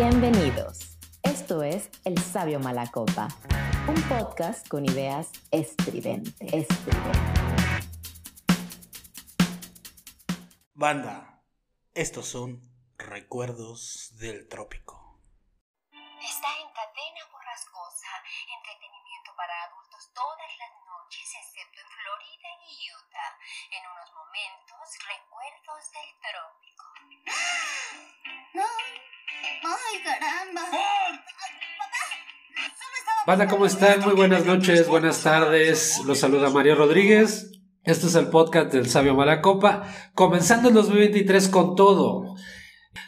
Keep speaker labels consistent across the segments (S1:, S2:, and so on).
S1: Bienvenidos. Esto es El Sabio Malacopa, un podcast con ideas estridentes. estridentes.
S2: Banda, estos son recuerdos del trópico.
S3: Banda, ¿cómo están? Muy buenas noches, buenas tardes. Los saluda Mario Rodríguez. Este es el podcast del Sabio Malacopa, comenzando el 2023 con todo.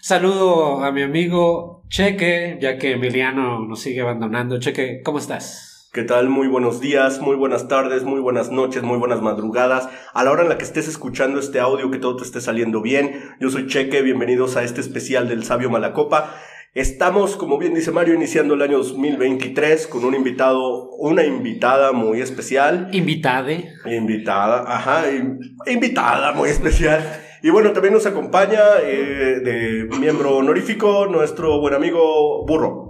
S3: Saludo a mi amigo Cheque, ya que Emiliano nos sigue abandonando. Cheque, ¿cómo estás?
S4: ¿Qué tal? Muy buenos días, muy buenas tardes, muy buenas noches, muy buenas madrugadas. A la hora en la que estés escuchando este audio, que todo te esté saliendo bien. Yo soy Cheque, bienvenidos a este especial del Sabio Malacopa. Estamos, como bien dice Mario, iniciando el año 2023 con un invitado, una invitada muy especial.
S3: Invitade.
S4: Invitada, ajá, in- invitada muy especial. Y bueno, también nos acompaña eh, de miembro honorífico nuestro buen amigo Burro.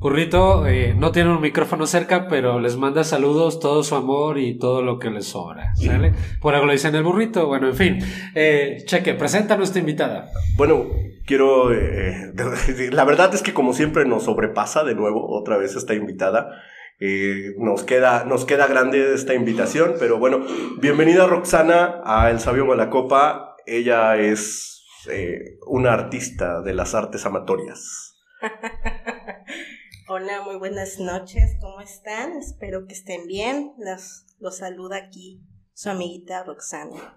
S3: Burrito eh, no tiene un micrófono cerca, pero les manda saludos, todo su amor y todo lo que les sobra. ¿Sale? Por algo le dicen el burrito. Bueno, en fin. Eh, Cheque, presenta a nuestra invitada.
S4: Bueno, quiero... eh, la verdad es que como siempre nos sobrepasa de nuevo otra vez esta invitada. Eh, nos, queda, nos queda grande esta invitación, pero bueno, bienvenida Roxana a El Sabio Malacopa. Ella es eh, una artista de las artes amatorias.
S5: Hola, muy buenas noches, ¿cómo están? Espero que estén bien. Los, los saluda aquí su amiguita Roxana.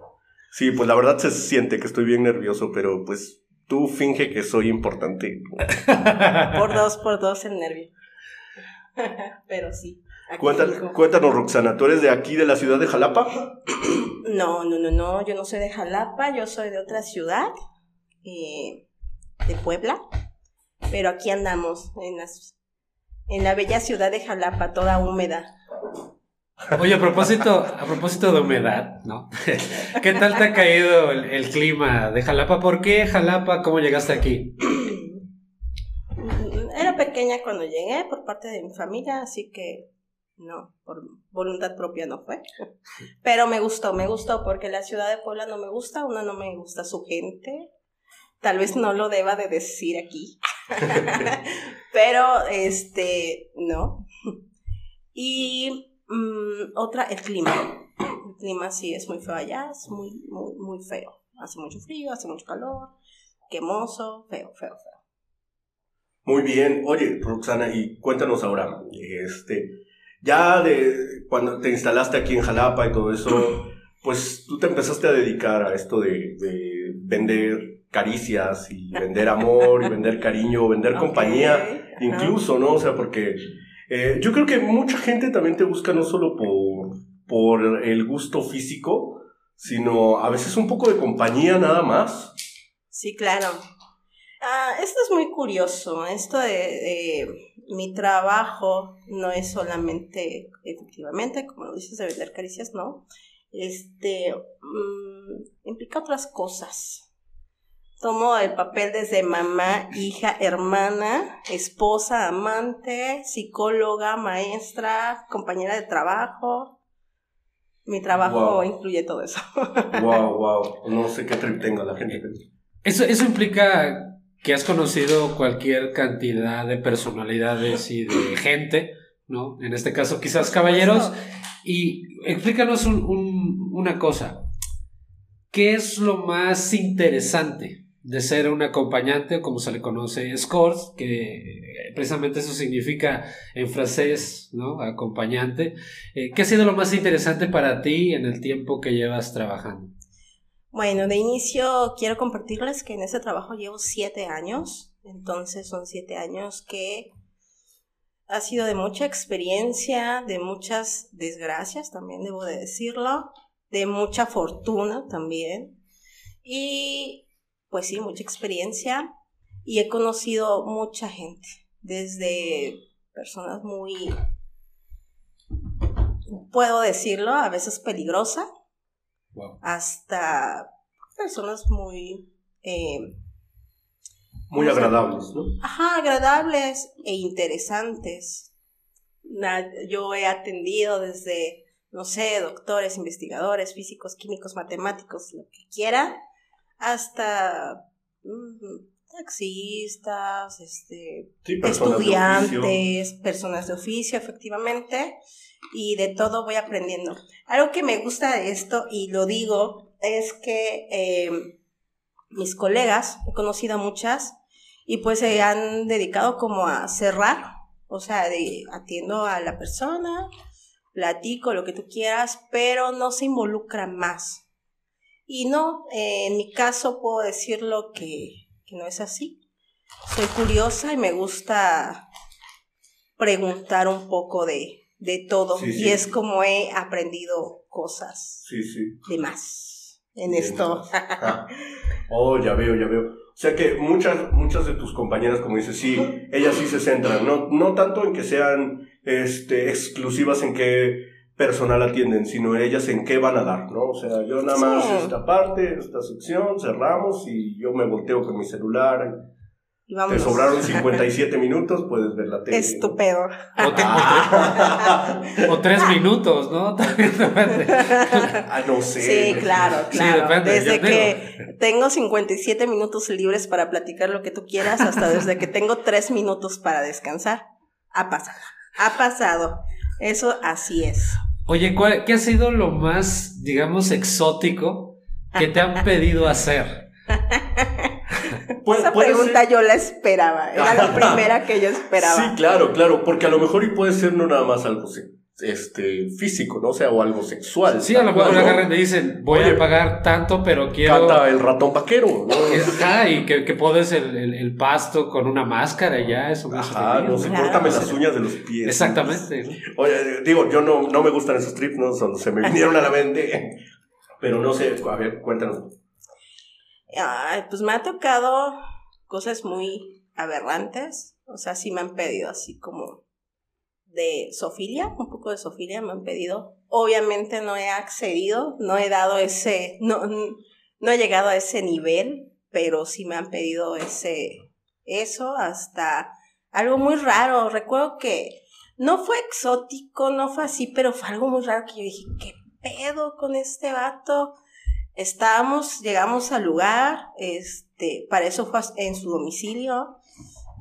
S4: Sí, pues la verdad se siente que estoy bien nervioso, pero pues tú finge que soy importante.
S5: Por dos, por dos el nervio. Pero sí.
S4: cuéntanos, Roxana, ¿tú eres de aquí, de la ciudad de Jalapa?
S5: No, no, no, no, yo no soy de Jalapa, yo soy de otra ciudad, eh, de Puebla. Pero aquí andamos, en, las, en la bella ciudad de Jalapa, toda húmeda.
S3: Oye, a propósito, a propósito de humedad, ¿no? ¿Qué tal te ha caído el, el clima de Jalapa? ¿Por qué Jalapa? ¿Cómo llegaste aquí?
S5: Era pequeña cuando llegué por parte de mi familia, así que no, por voluntad propia no fue. Pero me gustó, me gustó porque la ciudad de Puebla no me gusta, una no me gusta su gente. Tal vez no lo deba de decir aquí. Pero este, no. Y mm, otra, el clima. El clima sí es muy feo allá, es muy, muy, muy feo. Hace mucho frío, hace mucho calor, quemoso, feo, feo, feo.
S4: Muy bien. Oye, Roxana, y cuéntanos ahora, este, ya de cuando te instalaste aquí en Jalapa y todo eso, pues tú te empezaste a dedicar a esto de, de vender caricias y vender amor y vender cariño, vender compañía, incluso, ¿no? O sea, porque eh, yo creo que mucha gente también te busca no solo por, por el gusto físico, sino a veces un poco de compañía nada más.
S5: Sí, claro. Ah, esto es muy curioso. Esto de, de mi trabajo no es solamente, efectivamente, como lo dices, de vender caricias, no. Este mm, implica otras cosas. Tomo el papel desde mamá, hija, hermana, esposa, amante, psicóloga, maestra, compañera de trabajo. Mi trabajo
S4: Wow.
S5: incluye todo eso.
S4: Wow, wow. No sé qué trip tenga la gente.
S3: Eso, eso implica que has conocido cualquier cantidad de personalidades y de gente, ¿no? En este caso, quizás caballeros. Y explícanos un- un- una cosa. ¿Qué es lo más interesante de ser un acompañante, como se le conoce, escort, que precisamente eso significa en francés, ¿no? Acompañante. Eh, ¿Qué ha sido lo más interesante para ti en el tiempo que llevas trabajando?
S5: Bueno, de inicio quiero compartirles que en este trabajo llevo siete años, entonces son siete años que ha sido de mucha experiencia, de muchas desgracias, también debo de decirlo, de mucha fortuna también, y pues sí, mucha experiencia, y he conocido mucha gente, desde personas muy, puedo decirlo, a veces peligrosa,
S3: Wow.
S5: hasta personas muy, eh,
S4: Muy agradables, ¿no?
S5: Ajá, agradables e interesantes. Yo he atendido desde, no sé, doctores, investigadores, físicos, químicos, matemáticos, lo que quiera, hasta taxistas, este,
S4: Sí, personas de oficio.
S5: estudiantes, personas de oficio, efectivamente, y de todo voy aprendiendo. Algo que me gusta de esto, y lo digo, es que eh, mis colegas, he conocido a muchas, y pues se han dedicado como a cerrar, o sea, de, atiendo a la persona, platico lo que tú quieras, pero no se involucran más. Y no, eh, en mi caso puedo decirlo que, que no es así. Soy curiosa y me gusta preguntar un poco de, de todo.
S4: Sí, sí.
S5: Y es como he aprendido cosas
S4: Sí, sí.
S5: de más en
S4: Bien.
S5: esto.
S4: Ah. Oh, ya veo, ya veo. O sea que muchas, muchas de tus compañeras, como dices, sí, ellas sí se centran, no, no tanto en que sean este, exclusivas en qué personal atienden, sino ellas en qué van a dar, ¿no? O sea, yo nada más
S5: Sí.
S4: esta parte, esta sección, cerramos y yo me volteo con mi celular.
S5: Y
S4: Te sobraron 57 minutos, puedes ver la tele.
S5: Estupendo.
S3: O, te- o tre- o tres minutos, ¿no? También depende.
S4: ah, no sé.
S5: Sí, claro,
S3: Sí,
S5: claro.
S3: depende,
S5: desde que tengo 57 minutos libres para platicar lo que tú quieras, hasta desde que tengo 3 minutos para descansar. Ha pasado. Ha pasado. Eso así es.
S3: Oye, ¿cuál- ¿qué ha sido lo más, digamos, exótico que te han pedido hacer?
S5: Esa pregunta
S4: ser-
S5: yo la esperaba. Era la primera que yo esperaba.
S4: Sí, claro, claro, porque a lo mejor y puede ser no nada más algo se- este, físico, ¿no? O sea, o algo sexual.
S3: Sí, a lo mejor agarran y dicen, voy
S4: Oye,
S3: a pagar tanto, pero quiero...
S4: Canta el ratón vaquero, ¿no?
S3: Ajá, y que, que podes el, el- el pasto con una máscara y ya, eso
S4: Ajá, no sé,
S5: Claro.
S4: córtame las uñas de los pies.
S3: Exactamente. ¿no?
S4: Oye, digo, yo no, no me gustan esos trips, ¿no? Solo se me vinieron a la mente. Pero no sé, a ver, cuéntanos.
S5: Ay, pues me ha tocado cosas muy aberrantes. O sea, sí me han pedido así como de sofilia, un poco de sofilia me han pedido. Obviamente no he accedido, no he dado ese, no, no he llegado a ese nivel, pero sí me han pedido ese, eso hasta algo muy raro. Recuerdo que no fue exótico, no fue así, pero fue algo muy raro que yo dije, ¿qué pedo con este vato? Estábamos, llegamos al lugar, este, para eso fue en su domicilio,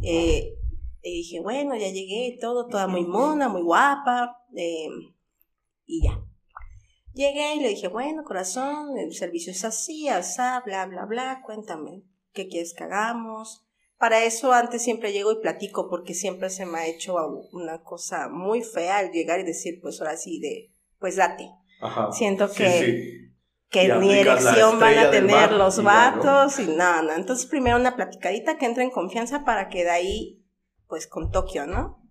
S5: eh, y dije, bueno, ya llegué y todo, toda muy mona, muy guapa, eh, y ya. Llegué y le dije, bueno, corazón, el servicio es así, asá, bla, bla, bla, cuéntame, ¿qué quieres que hagamos? Para eso antes siempre llego y platico, porque siempre se me ha hecho una cosa muy fea al llegar y decir, pues ahora sí, de, pues date.
S4: Ajá.
S5: Siento
S4: Sí,
S5: que
S4: sí.
S5: que
S4: Y
S5: ni erección van a tener
S4: mar
S5: los
S4: y ya, ¿no?
S5: vatos y nada, no. Entonces primero una platicadita que entre en confianza para que de ahí, pues con Tokio, ¿no?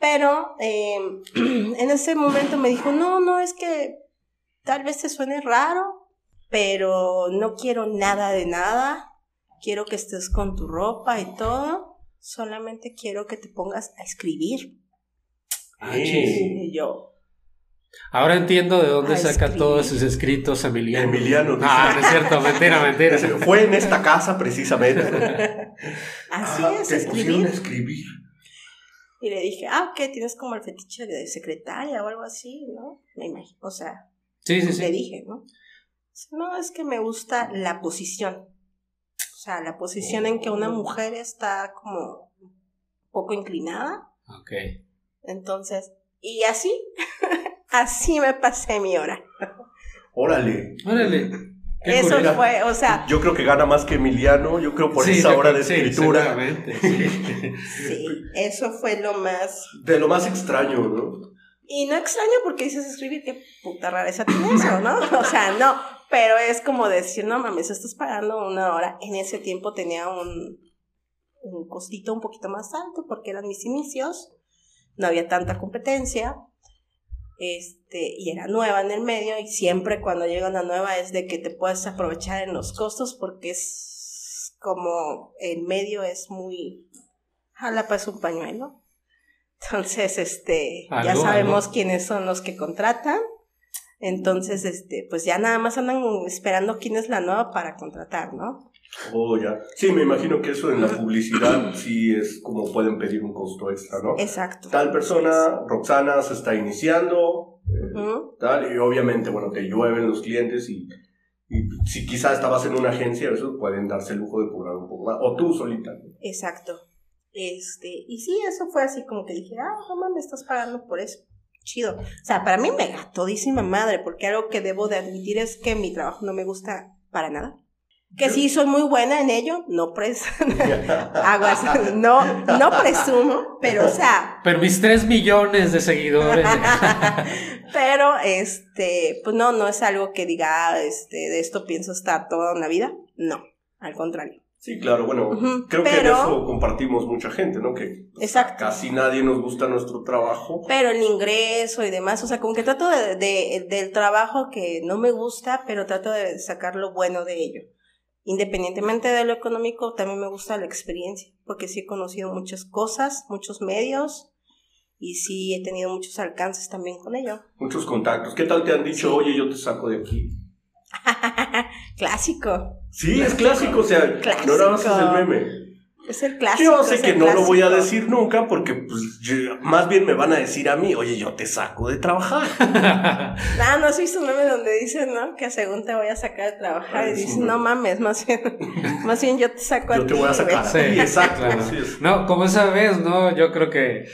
S5: Pero eh, en ese momento me dijo, no, no, es que tal vez te suene raro, pero no quiero nada de nada, quiero que estés con tu ropa y todo, solamente quiero que te pongas a escribir.
S3: Ah, chis.
S5: Y yo,
S3: Ahora entiendo de dónde
S5: A
S3: saca
S5: escribir.
S3: todos sus escritos Emiliano.
S4: Emiliano, dice.
S3: Ah, no es cierto, mentira, mentira.
S4: Fue en esta casa precisamente.
S5: así
S4: Ah,
S5: es,
S4: te pusieron
S5: escribir.
S4: a escribir.
S5: Y le dije, ah, ¿qué? ¿Tienes como el fetiche de secretaria o algo así? ¿No? Me imagino, o sea,
S3: Sí, sí,
S5: le
S3: sí.
S5: dije, ¿no? No, es que me gusta la posición. O sea, la posición en que una mujer está como un poco inclinada.
S3: Ok.
S5: Entonces, y así, así me pasé mi hora.
S4: Órale.
S3: Órale. Qué
S5: Eso fue, o sea,
S4: Yo creo que gana más que Emiliano, yo creo por
S3: Sí,
S4: esa hora de
S3: sí,
S4: escritura.
S3: sí.
S5: sí, eso fue lo más
S4: de lo más extraño, ¿no?
S5: Y no extraño porque dices escribir, qué puta rareza tiene eso, ¿no? O sea, no, pero es como decir, no mames, estás pagando una hora. En ese tiempo tenía un, un costito un poquito más alto porque eran mis inicios, no había tanta competencia, este, y era nueva en el medio, y siempre cuando llega una nueva es de que te puedes aprovechar en los costos porque es como el medio es muy, jala pues un pañuelo. Entonces, este, ya sabemos quiénes son los que contratan. Entonces, este, pues ya nada más andan esperando quién es la nueva para contratar, ¿no?
S4: Oh, ya. Sí, me imagino que eso en la publicidad sí es como pueden pedir un costo extra, ¿no?
S5: Exacto.
S4: Tal persona, Roxana, se está iniciando, eh, tal, y obviamente, bueno, te llueven los clientes y, y si quizás estabas en una agencia, eso pueden darse el lujo de cobrar un poco más, o tú solita. ¿no?
S5: Exacto. Este, y sí, eso fue así como que dije, ah, mamá, me estás pagando por eso. Chido. O sea, para mí me todísima madre, porque algo que debo de admitir es que mi trabajo no me gusta para nada. Que sí, soy muy buena en ello, no pres aguas, no, no presumo, pero o sea,
S3: Pero mis 3 millones de seguidores.
S5: pero este, pues no, no es algo que diga, ah, este, de esto pienso estar toda una vida. No, al contrario.
S4: Sí, claro, bueno, creo que
S5: pero-
S4: eso compartimos mucha gente, ¿no? Que pues,
S5: Exacto.
S4: casi nadie nos gusta nuestro trabajo.
S5: Pero el ingreso y demás, o sea, como que trato de, de- del trabajo que no me gusta, pero trato de sacar lo bueno de ello. Independientemente de lo económico, también me gusta la experiencia, porque sí he conocido muchas cosas, muchos medios, y sí he tenido muchos alcances también con ello.
S4: Muchos contactos. ¿Qué tal te han dicho, oye, yo te saco de aquí?
S5: Clásico.
S4: Sí, es clásico, o sea, no nada más es el meme.
S5: Es el clásico.
S4: Yo sé que no lo voy a decir nunca porque pues yo- más bien me van a decir a mí, oye, yo te saco de trabajar.
S5: Ah, no has visto un meme donde dicen, ¿no? Que según te voy a sacar de trabajar
S4: Ay,
S5: y
S4: sí,
S5: dices,
S4: no.
S5: no mames, más bien, más bien yo te saco
S4: Yo
S5: a
S4: te
S5: ti,
S4: voy a sacar.
S3: Sí,
S4: exacto.
S3: claro.
S4: así es.
S3: No, como esa vez, ¿no? Yo creo que,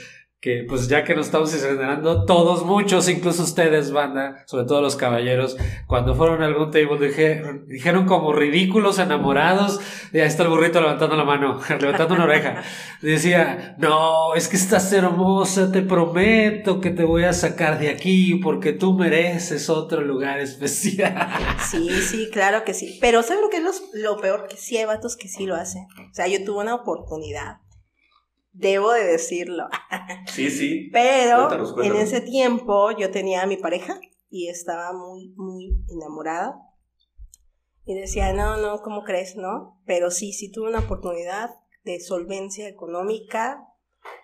S3: que pues ya que nos estamos estrenando, todos, muchos, incluso ustedes, banda, sobre todo los caballeros, cuando fueron a algún table dijeron, dijeron como ridículos enamorados, y ahí está el burrito levantando la mano, levantando una oreja. Decía, no, es que estás hermosa, te prometo que te voy a sacar de aquí porque tú mereces otro lugar especial.
S5: Sí, sí, claro que sí. Pero ¿saben qué es los- lo peor? Que sí hay vatos que sí lo hacen. O sea, yo tuve una oportunidad. Debo de decirlo.
S4: Sí, sí.
S5: Pero
S4: Cuéntanos, cuéntanos.
S5: en ese tiempo yo tenía a mi pareja y estaba muy, muy enamorada. Y decía, no, no, ¿cómo crees? No. Pero sí, sí tuve una oportunidad de solvencia económica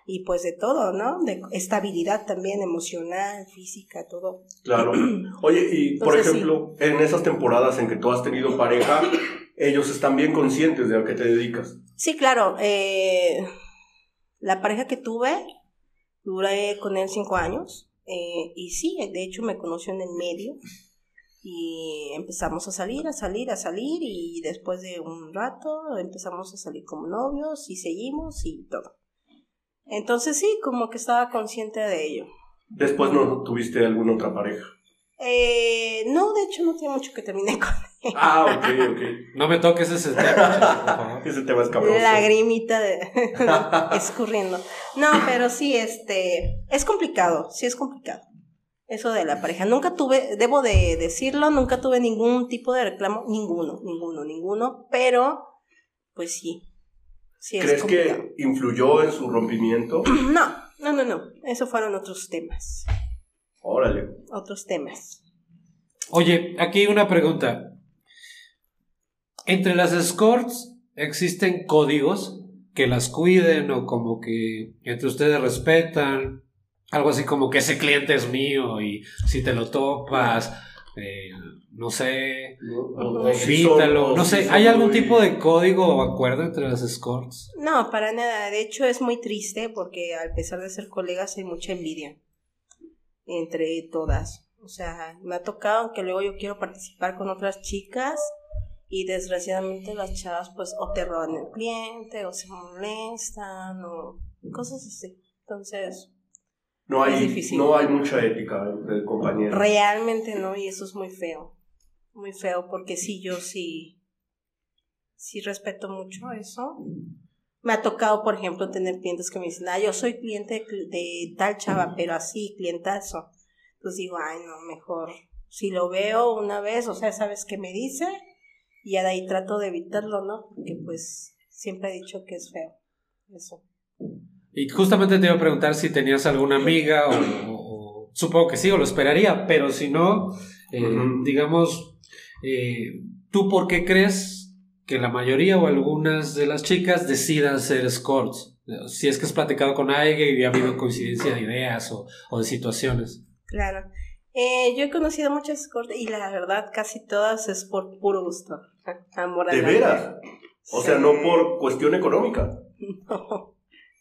S5: y pues de todo, ¿no? De estabilidad también emocional, física, todo.
S4: Claro. Oye, y por
S5: Entonces,
S4: ejemplo, en esas temporadas en que tú has tenido pareja, ellos están bien conscientes de a qué te dedicas.
S5: Sí, claro. eh, la pareja que tuve, duré con él cinco años. eh, y sí, de hecho me conoció en el medio. Y empezamos a salir, a salir, a salir. Y después de un rato empezamos a salir como novios y seguimos y todo. Entonces sí, como que estaba consciente de ello.
S4: Después no tuviste alguna otra pareja.
S5: Eh, no, de hecho no tiene mucho que terminé con
S4: Ah, ok, ok.
S3: No me toques ese tema.
S4: Ese tema es cabroso.
S5: lagrimita de escurriendo. No, pero sí, este, es complicado, sí es complicado. Eso de la pareja. Nunca tuve, debo de decirlo, nunca tuve ningún tipo de reclamo, ninguno, ninguno, ninguno, pero pues sí. Sí es
S4: ¿Crees
S5: complicado.
S4: que influyó en su rompimiento?
S5: No, no, no, no. Eso fueron otros temas.
S4: Órale.
S5: Otros temas.
S3: Oye, aquí una pregunta. Entre las escorts existen códigos que las cuiden o como que entre ustedes respetan. Algo así como que ese cliente es mío y si te lo topas, eh, no sé,
S4: O- o si
S3: evítalo. No
S4: si
S3: sé, ¿hay algún tipo de código o acuerdo entre las escorts?
S5: No, para nada. De hecho, es muy triste porque a pesar de ser colegas hay mucha envidia entre todas. O sea, me ha tocado que luego yo quiero participar con otras chicas y desgraciadamente las chavas pues o te roban el cliente o se molestan o cosas así. Entonces,
S4: No
S5: Es
S4: hay,
S5: difícil.
S4: no hay mucha ética entre compañeros.
S5: realmente no y eso es muy feo. Muy feo porque sí, yo sí, sí respeto mucho eso. Me ha tocado, por ejemplo, tener clientes que me dicen, ah, yo soy cliente de, de tal chava, pero así, clientazo. Entonces digo, ay, no, mejor. Si lo veo una vez, o sea, sabes qué me dice, y ya de ahí trato de evitarlo, ¿no? Porque pues siempre he dicho que es feo. Eso.
S3: Y justamente te iba a preguntar si tenías alguna amiga o, o- o- supongo que sí, o lo esperaría, pero si no, eh, digamos, eh, ¿tú por qué crees que la mayoría o algunas de las chicas decidan ser escorts? Si es que has platicado con alguien y ha habido coincidencia de ideas o, o de situaciones.
S5: Claro. Eh, yo he conocido muchas escort y la verdad casi todas es por puro gusto. Amor al
S4: ¿De
S5: arte.
S4: veras? O sea,
S5: Sí.
S4: no por cuestión económica.
S5: No.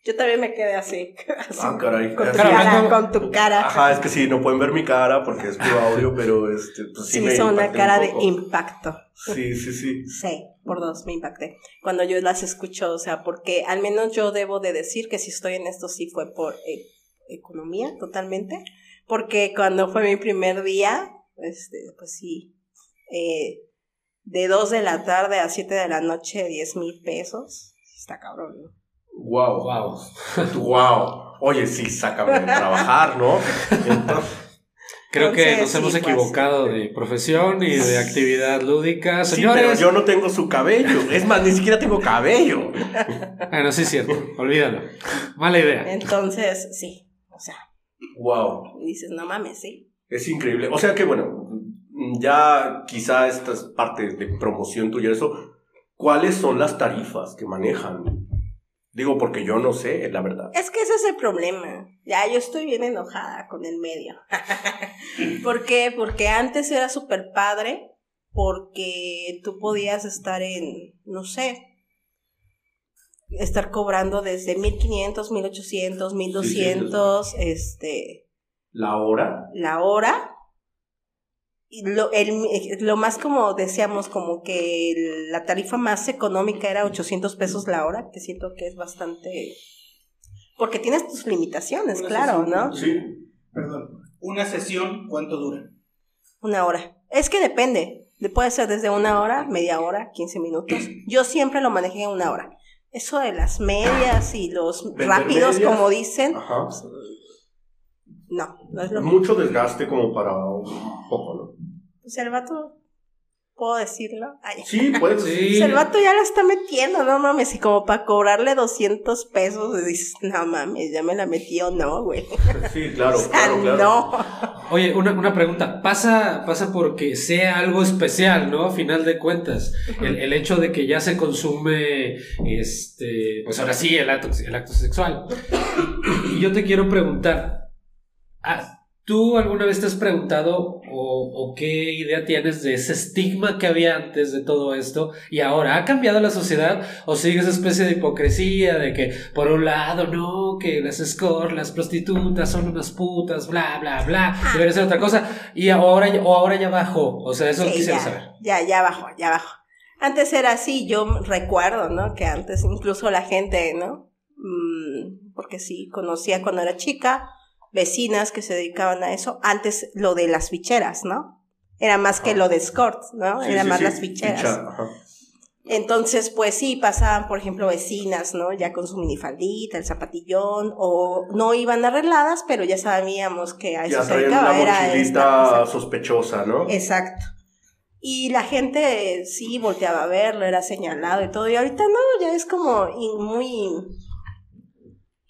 S5: Yo también me quedé así. así,
S4: Ah, caray.
S5: Con tu
S4: Así-
S5: cara, con tu cara.
S4: Ajá, es que sí, no pueden ver mi cara porque es puro audio, pero este, pues sí,
S5: Sí,
S4: me
S5: hizo una cara
S4: un
S5: de impacto.
S4: Sí, sí, sí.
S5: Sí, por dos me impacté. Cuando yo las escucho, o sea, porque al menos yo debo de decir que si estoy en esto sí fue por eh, economía totalmente. Porque cuando fue mi primer día, este, pues sí, eh, de 2 de la tarde a 7 de la noche, 10 mil pesos. Está cabrón, ¿no?
S4: Wow.
S3: Wow.
S4: Wow. Oye, sí, sácame de trabajar, ¿no? Entonces,
S3: Creo que nos hemos
S5: sí, fue
S3: equivocado de profesión y de actividad lúdica.
S4: sí,
S3: Señores.
S4: pero yo no tengo su cabello. Es más, ni siquiera tengo cabello.
S3: Bueno, sí es cierto. Olvídalo. Mala idea.
S5: Entonces, sí, o sea,
S4: Wow.
S5: dices, no mames, sí.
S4: Es increíble. O sea que, bueno, ya quizá esta es parte de promoción tuya, eso. ¿Cuáles son las tarifas que manejan? Digo, porque yo no sé, la verdad.
S5: Es que ese es el problema. Ya, yo estoy bien enojada con el medio. ¿Por qué? Porque antes era súper padre, porque tú podías estar en, no sé, estar cobrando desde 1500, 1800, 1200, este,
S4: La hora.
S5: la hora. Lo, el- lo más como decíamos, como que el- la tarifa más económica era 800 pesos la hora, que siento que es bastante... Porque tienes tus limitaciones,
S2: Una
S5: claro,
S2: sesión.
S5: ¿no?
S4: Sí.
S2: Perdón. Una sesión, ¿cuánto dura?
S5: Una hora. Es que depende. Puede ser desde una hora, media hora, 15 minutos. Yo siempre lo manejé en una hora. Eso de las medias y los rápidos,
S4: medias.
S5: como dicen,
S4: Ajá.
S5: No, no es lo
S4: Mucho desgaste como para un poco, ¿no?
S5: Pues el vato, ¿puedo decirlo? Ay.
S4: Sí, puedes.
S3: Sí.
S5: Pues el vato ya la está metiendo, no mames, y como para cobrarle 200 pesos, dices, no mames, ya me la metió, no, güey.
S4: Sí, claro,
S5: O sea,
S4: claro, claro.
S5: no.
S3: Oye, una, una pregunta. Pasa, pasa porque sea algo especial, ¿no? A final de cuentas. El, el hecho de que ya se consume, este, pues ahora sí, el acto, el acto sexual. Y yo te quiero preguntar, ¿tú alguna vez te has preguntado o, o qué idea tienes de ese estigma que había antes de todo esto y ahora ha cambiado la sociedad o sigue esa especie de hipocresía de que por un lado no, que las escort, las prostitutas son unas putas, bla, bla, bla, debería ser otra cosa y ahora, o ahora ya bajó, o sea, eso
S5: Sí,
S3: quisiera
S5: ya,
S3: saber.
S5: Ya, ya bajó, ya bajó. Antes era así, yo recuerdo, ¿no? Que antes incluso la gente, ¿no? Mm, porque sí, conocía cuando era chica, vecinas que se dedicaban a eso. Antes lo de las ficheras, ¿no? Era más que lo de escort, ¿no?
S4: Sí,
S5: era
S4: sí,
S5: más
S4: sí,
S5: las ficheras.
S4: ficha, ajá.
S5: Entonces, pues sí, pasaban, por ejemplo, vecinas, ¿no? Ya con su minifaldita, el zapatillón, o no iban arregladas, pero ya sabíamos que a eso
S4: Ya
S5: se dedicaba.
S4: una
S5: Era esta-
S4: sospechosa, ¿no?
S5: Exacto. Y la gente sí volteaba a verlo, era señalado y todo. Y ahorita no, ya es como muy,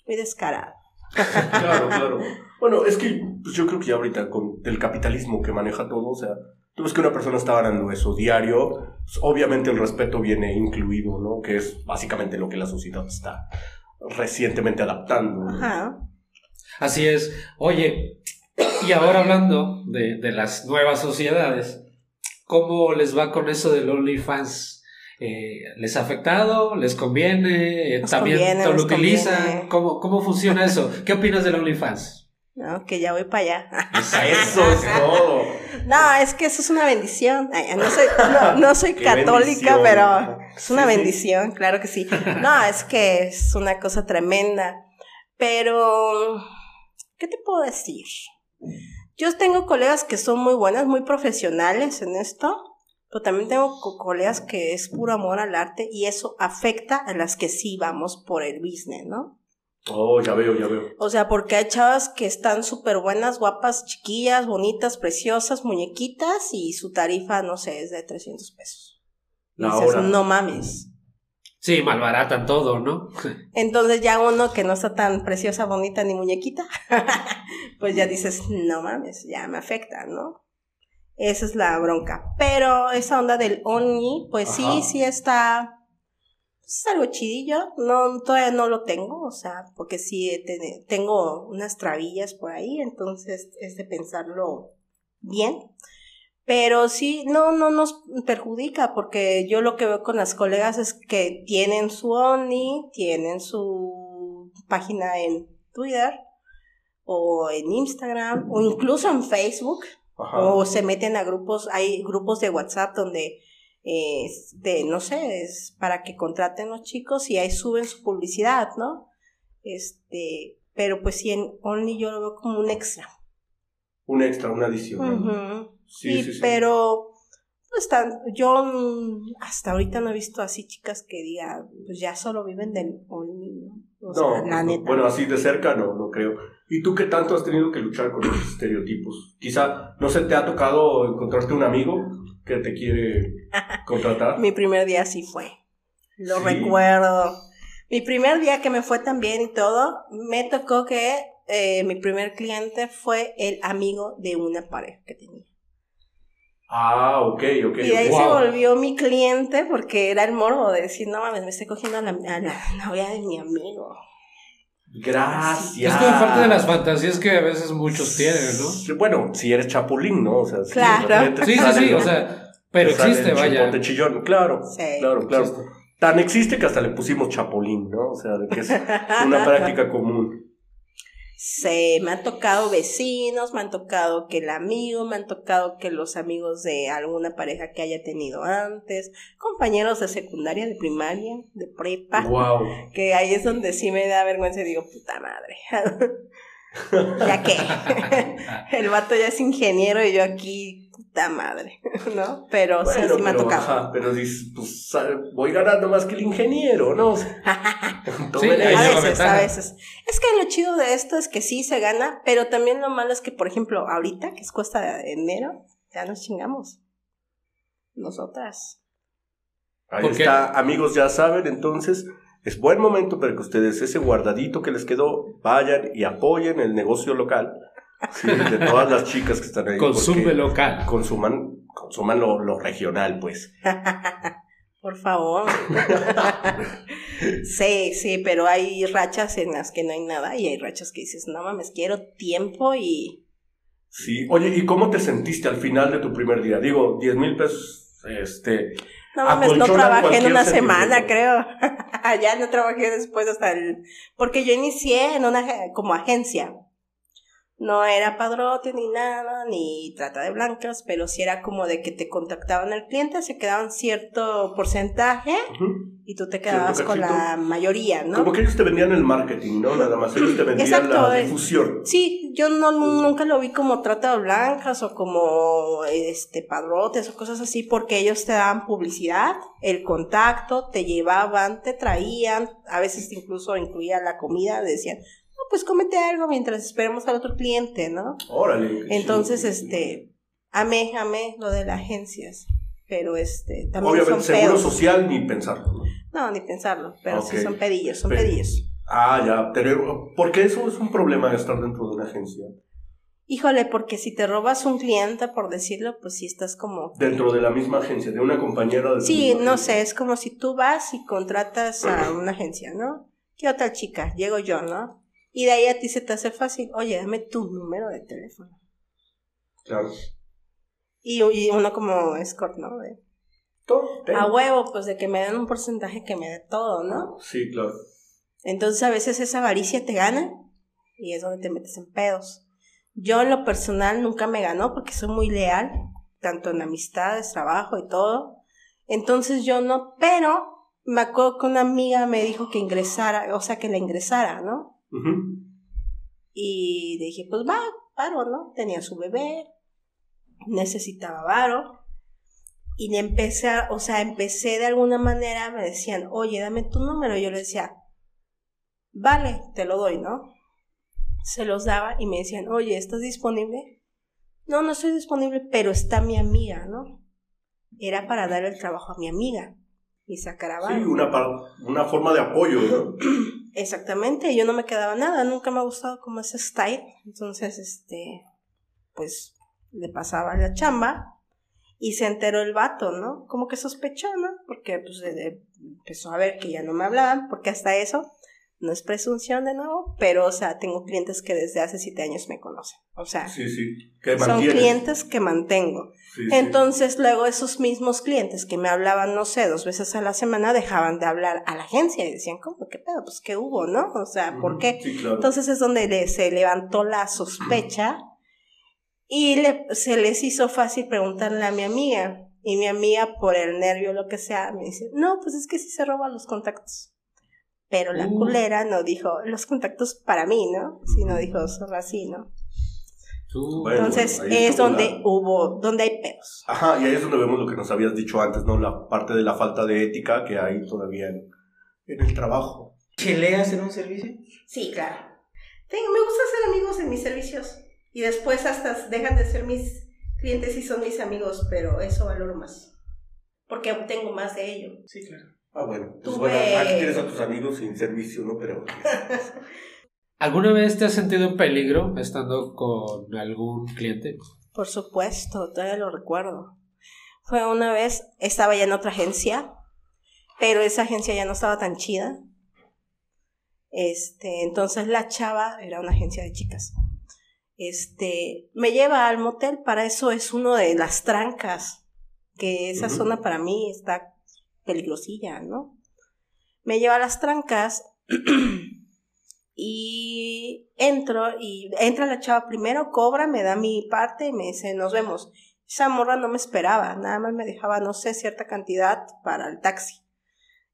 S5: muy descarado.
S4: Claro, claro. Bueno, es que pues, yo creo que ya ahorita con el capitalismo que maneja todo, o sea, tú ves que una persona está ganando eso diario, pues, obviamente el respeto viene incluido, ¿no? Que es básicamente lo que la sociedad está recientemente adaptando. ¿no?
S5: Ajá.
S3: Así es. Oye, y ahora hablando de, de las nuevas sociedades, ¿cómo les va con eso del OnlyFans? Eh, ¿Les ha afectado? ¿Les conviene? Eh,
S5: Nos
S3: ¿También
S5: conviene,
S3: lo utilizan? ¿Cómo, ¿Cómo funciona eso? ¿Qué opinas del OnlyFans?
S5: No, que ya voy para allá.
S4: Eso es todo.
S5: No, es que eso es una bendición. Ay, no soy, no, no soy católica,
S4: bendición.
S5: pero es una
S4: Sí, sí.
S5: bendición, claro que sí. No, es que es una cosa tremenda. Pero, ¿qué te puedo decir? Yo tengo colegas que son muy buenas, muy profesionales en esto, pero también tengo co- colegas que es puro amor al arte y eso afecta a las que sí vamos por el business, ¿no?
S4: Oh, ya veo, ya veo.
S5: O sea, porque hay chavas que están súper buenas, guapas, chiquillas, bonitas, preciosas, muñequitas y su tarifa, no sé, es de 300 pesos.
S4: La
S5: dices,
S4: hora.
S5: no mames.
S3: Sí, malbaratan todo, ¿no?
S5: Entonces ya uno que no está tan preciosa, bonita ni muñequita, pues ya dices, no mames, ya me afecta, ¿no? Esa es la bronca. Pero esa onda del Only, pues sí,
S4: Ajá.
S5: sí está... Es algo chidillo, no, todavía no lo tengo, o sea, porque sí tene- tengo unas trabillas por ahí, entonces es de pensarlo bien. Pero sí, no, no nos perjudica, porque yo lo que veo con las colegas es que tienen su Only, tienen su página en Twitter, o en Instagram, o incluso en Facebook,
S4: Ajá.
S5: o se meten a grupos, hay grupos de WhatsApp donde, eh, de, no sé, es para que contraten los chicos y ahí suben su publicidad, ¿no? Este, pero pues sí, en Only yo lo veo como un extra.
S4: Un extra, una adición. Sí,
S5: Sí,
S4: sí, sí.
S5: pero pues tan, yo hasta ahorita no he visto así chicas que digan, pues ya solo viven del Only, ¿no? O sea,
S4: No,
S5: la neta.
S4: bueno, así de cerca no, no creo. ¿Y tú qué tanto has tenido que luchar con esos estereotipos? Quizá, no sé, ¿te ha tocado encontrarte un amigo que te quiere contratar?
S5: Mi primer día sí fue. Lo
S4: Sí.
S5: recuerdo. Mi primer día que me fue tan bien y todo, me tocó que eh, mi primer cliente fue el amigo de una pareja que tenía.
S4: Ah, ok, ok.
S5: Y de ahí se volvió mi cliente porque era el morbo de decir, no mames, me estoy cogiendo a la, a la novia de mi amigo.
S4: Gracias.
S3: Es como parte de las fantasías que a veces muchos tienen, ¿no?
S4: Sí, Bueno, si eres chapulín, ¿no? O sea, si
S5: Claro.
S3: Sí, sí,
S4: sale-
S3: sí, o sea, pero existe, vaya.
S4: chillón, claro,
S5: Sí.
S4: claro, claro.
S3: Existe.
S4: Tan existe que hasta le pusimos chapulín, ¿no? O sea, de que es una práctica común.
S5: Sí, me han tocado vecinos, me han tocado que el amigo, me han tocado que los amigos de alguna pareja que haya tenido antes, compañeros de secundaria, de primaria, de prepa,
S4: Wow.
S5: que ahí es donde sí me da vergüenza y digo, puta madre. ya que el vato ya es ingeniero y yo aquí, puta madre, ¿no? Pero sí,
S4: Bueno,
S5: sí me ha
S4: pero,
S5: tocado.
S4: ajá, pero dices, pues voy ganando más que el ingeniero, ¿no?
S5: A veces, a veces. Es que lo chido de esto es que sí se gana, pero también lo malo es que, por ejemplo, ahorita, que es cuesta de enero, ya nos chingamos. Nosotras.
S4: Ahí
S3: ¿Por qué?
S4: está, amigos, ya saben, entonces es buen momento para que ustedes ese guardadito que les quedó vayan y apoyen el negocio local sí, de todas las chicas que están ahí.
S3: Consume local.
S4: Consuman, consuman lo, lo regional, pues.
S5: Por favor. sí, sí, pero hay rachas en las que no hay nada y hay rachas que dices, no mames, quiero tiempo y...
S4: Sí. Oye, ¿y cómo te sentiste al final de tu primer día? Digo, 10 mil pesos, este...
S5: No mames, no trabajé en una semana, creo. ya no trabajé después hasta el... Porque yo inicié en una como agencia. No era padrote ni nada, ni trata de blancas, pero sí era como de que te contactaban al cliente, se quedaban cierto porcentaje y tú te quedabas con la mayoría, ¿no?
S4: Como que ellos te vendían el marketing, ¿no? Nada más, ellos te vendían
S5: Exacto,
S4: la difusión.
S5: Sí, yo no nunca lo vi como trata de blancas o como este padrotes o cosas así porque ellos te daban publicidad, el contacto, te llevaban, te traían, a veces incluso incluía la comida, decían, pues cómete algo mientras esperamos al otro cliente, ¿no?
S4: Órale.
S5: Entonces,
S4: chido.
S5: este, amé, amé lo de las agencias, pero este, también
S4: Obviamente,
S5: son
S4: seguro
S5: pedos.
S4: social ni pensarlo, ¿no?
S5: No, ni pensarlo, pero sí son pedillos, son
S4: Pe-
S5: pedillos.
S4: Ah, ya. tener- Porque eso es un problema de estar dentro de una agencia.
S5: Híjole, porque si te robas un cliente, por decirlo, pues sí estás como...
S4: Dentro de la misma agencia, de una compañera de
S5: Sí, no
S4: agencia.
S5: sé, es como si tú vas y contratas a una agencia, ¿no? ¿Qué otra chica? Llego yo, ¿no? Y de ahí a ti se te hace fácil, oye, dame tu número de teléfono.
S4: Claro.
S5: Y, y uno como escort, ¿no? De,
S4: Todo.
S5: a huevo, pues de que me den un porcentaje que me dé todo, ¿no?
S4: Sí, claro.
S5: Entonces a veces esa avaricia te gana y es donde te metes en pedos. Yo en lo personal nunca me ganó porque soy muy leal, tanto en amistades, trabajo y todo. Entonces yo no, pero me acuerdo que una amiga me dijo que ingresara, o sea, que la ingresara, ¿no? Y dije, pues va, paro, ¿no? Tenía su bebé, necesitaba varo. Y le empecé, a- o sea, empecé de alguna manera, me decían, oye, dame tu número. Y yo le decía, vale, te lo doy, ¿no? Se los daba y me decían, oye, ¿estás disponible? No, no estoy disponible, pero está mi amiga, ¿no? Era para dar el trabajo a mi amiga y sacar a
S4: Sí, una, una forma de apoyo, ¿no?
S5: Exactamente, yo no me quedaba nada, nunca me ha gustado como ese style, entonces, este, pues, le pasaba la chamba y se enteró el vato, ¿no? Como que sospechó, ¿no? Porque, pues, de- de- empezó a ver que ya no me hablaban, porque hasta eso No es presunción de nuevo, pero, o sea, tengo clientes que desde hace siete años me conocen. O sea,
S4: Sí, sí. Que
S5: son clientes que mantengo.
S4: Sí.
S5: Entonces, luego esos mismos clientes que me hablaban, no sé, dos veces a la semana, dejaban de hablar a la agencia y decían, ¿cómo? ¿Qué pedo? Pues, ¿qué hubo, no? O sea, ¿por qué?
S4: Sí, claro.
S5: Entonces es donde le- se levantó la sospecha y le- se les hizo fácil preguntarle a mi amiga. Y mi amiga, por el nervio o lo que sea, me dice, no, pues es que sí se roban los contactos. Pero la
S3: Uh.
S5: culera no dijo los contactos para mí, ¿no? Sino dijo, son así, ¿no?
S4: Bueno,
S5: Entonces
S4: bueno,
S5: es donde
S4: la-
S5: hubo, donde hay pedos.
S4: Ajá, y ahí es donde vemos lo que nos habías dicho antes, ¿no? La parte de la falta de ética que hay todavía en, en el trabajo.
S2: ¿Cheleas en un servicio?
S5: Sí, claro. Tengo, me gusta ser amigos en mis servicios. Y después hasta dejan de ser mis clientes y son mis amigos, pero eso valoro más. Porque obtengo más de ello.
S2: Sí, claro.
S4: Ah, bueno. Pues
S5: Tuve-
S4: bueno, aquí tienes a tus amigos sin servicio, ¿no? Pero
S3: ¿Alguna vez te has sentido en peligro estando con algún cliente?
S5: Por supuesto, todavía lo recuerdo. Fue una vez, estaba ya en otra agencia, pero esa agencia ya no estaba tan chida. Este, entonces la chava era una agencia de chicas. Este, me lleva al motel, para eso es uno de las trancas, que esa zona para mí está peligrosilla, ¿no? Me lleva a las trancas y entro y entra la chava primero, cobra, me da mi parte y me dice, nos vemos. Esa morra no me esperaba, nada más me dejaba, no sé, cierta cantidad para el taxi.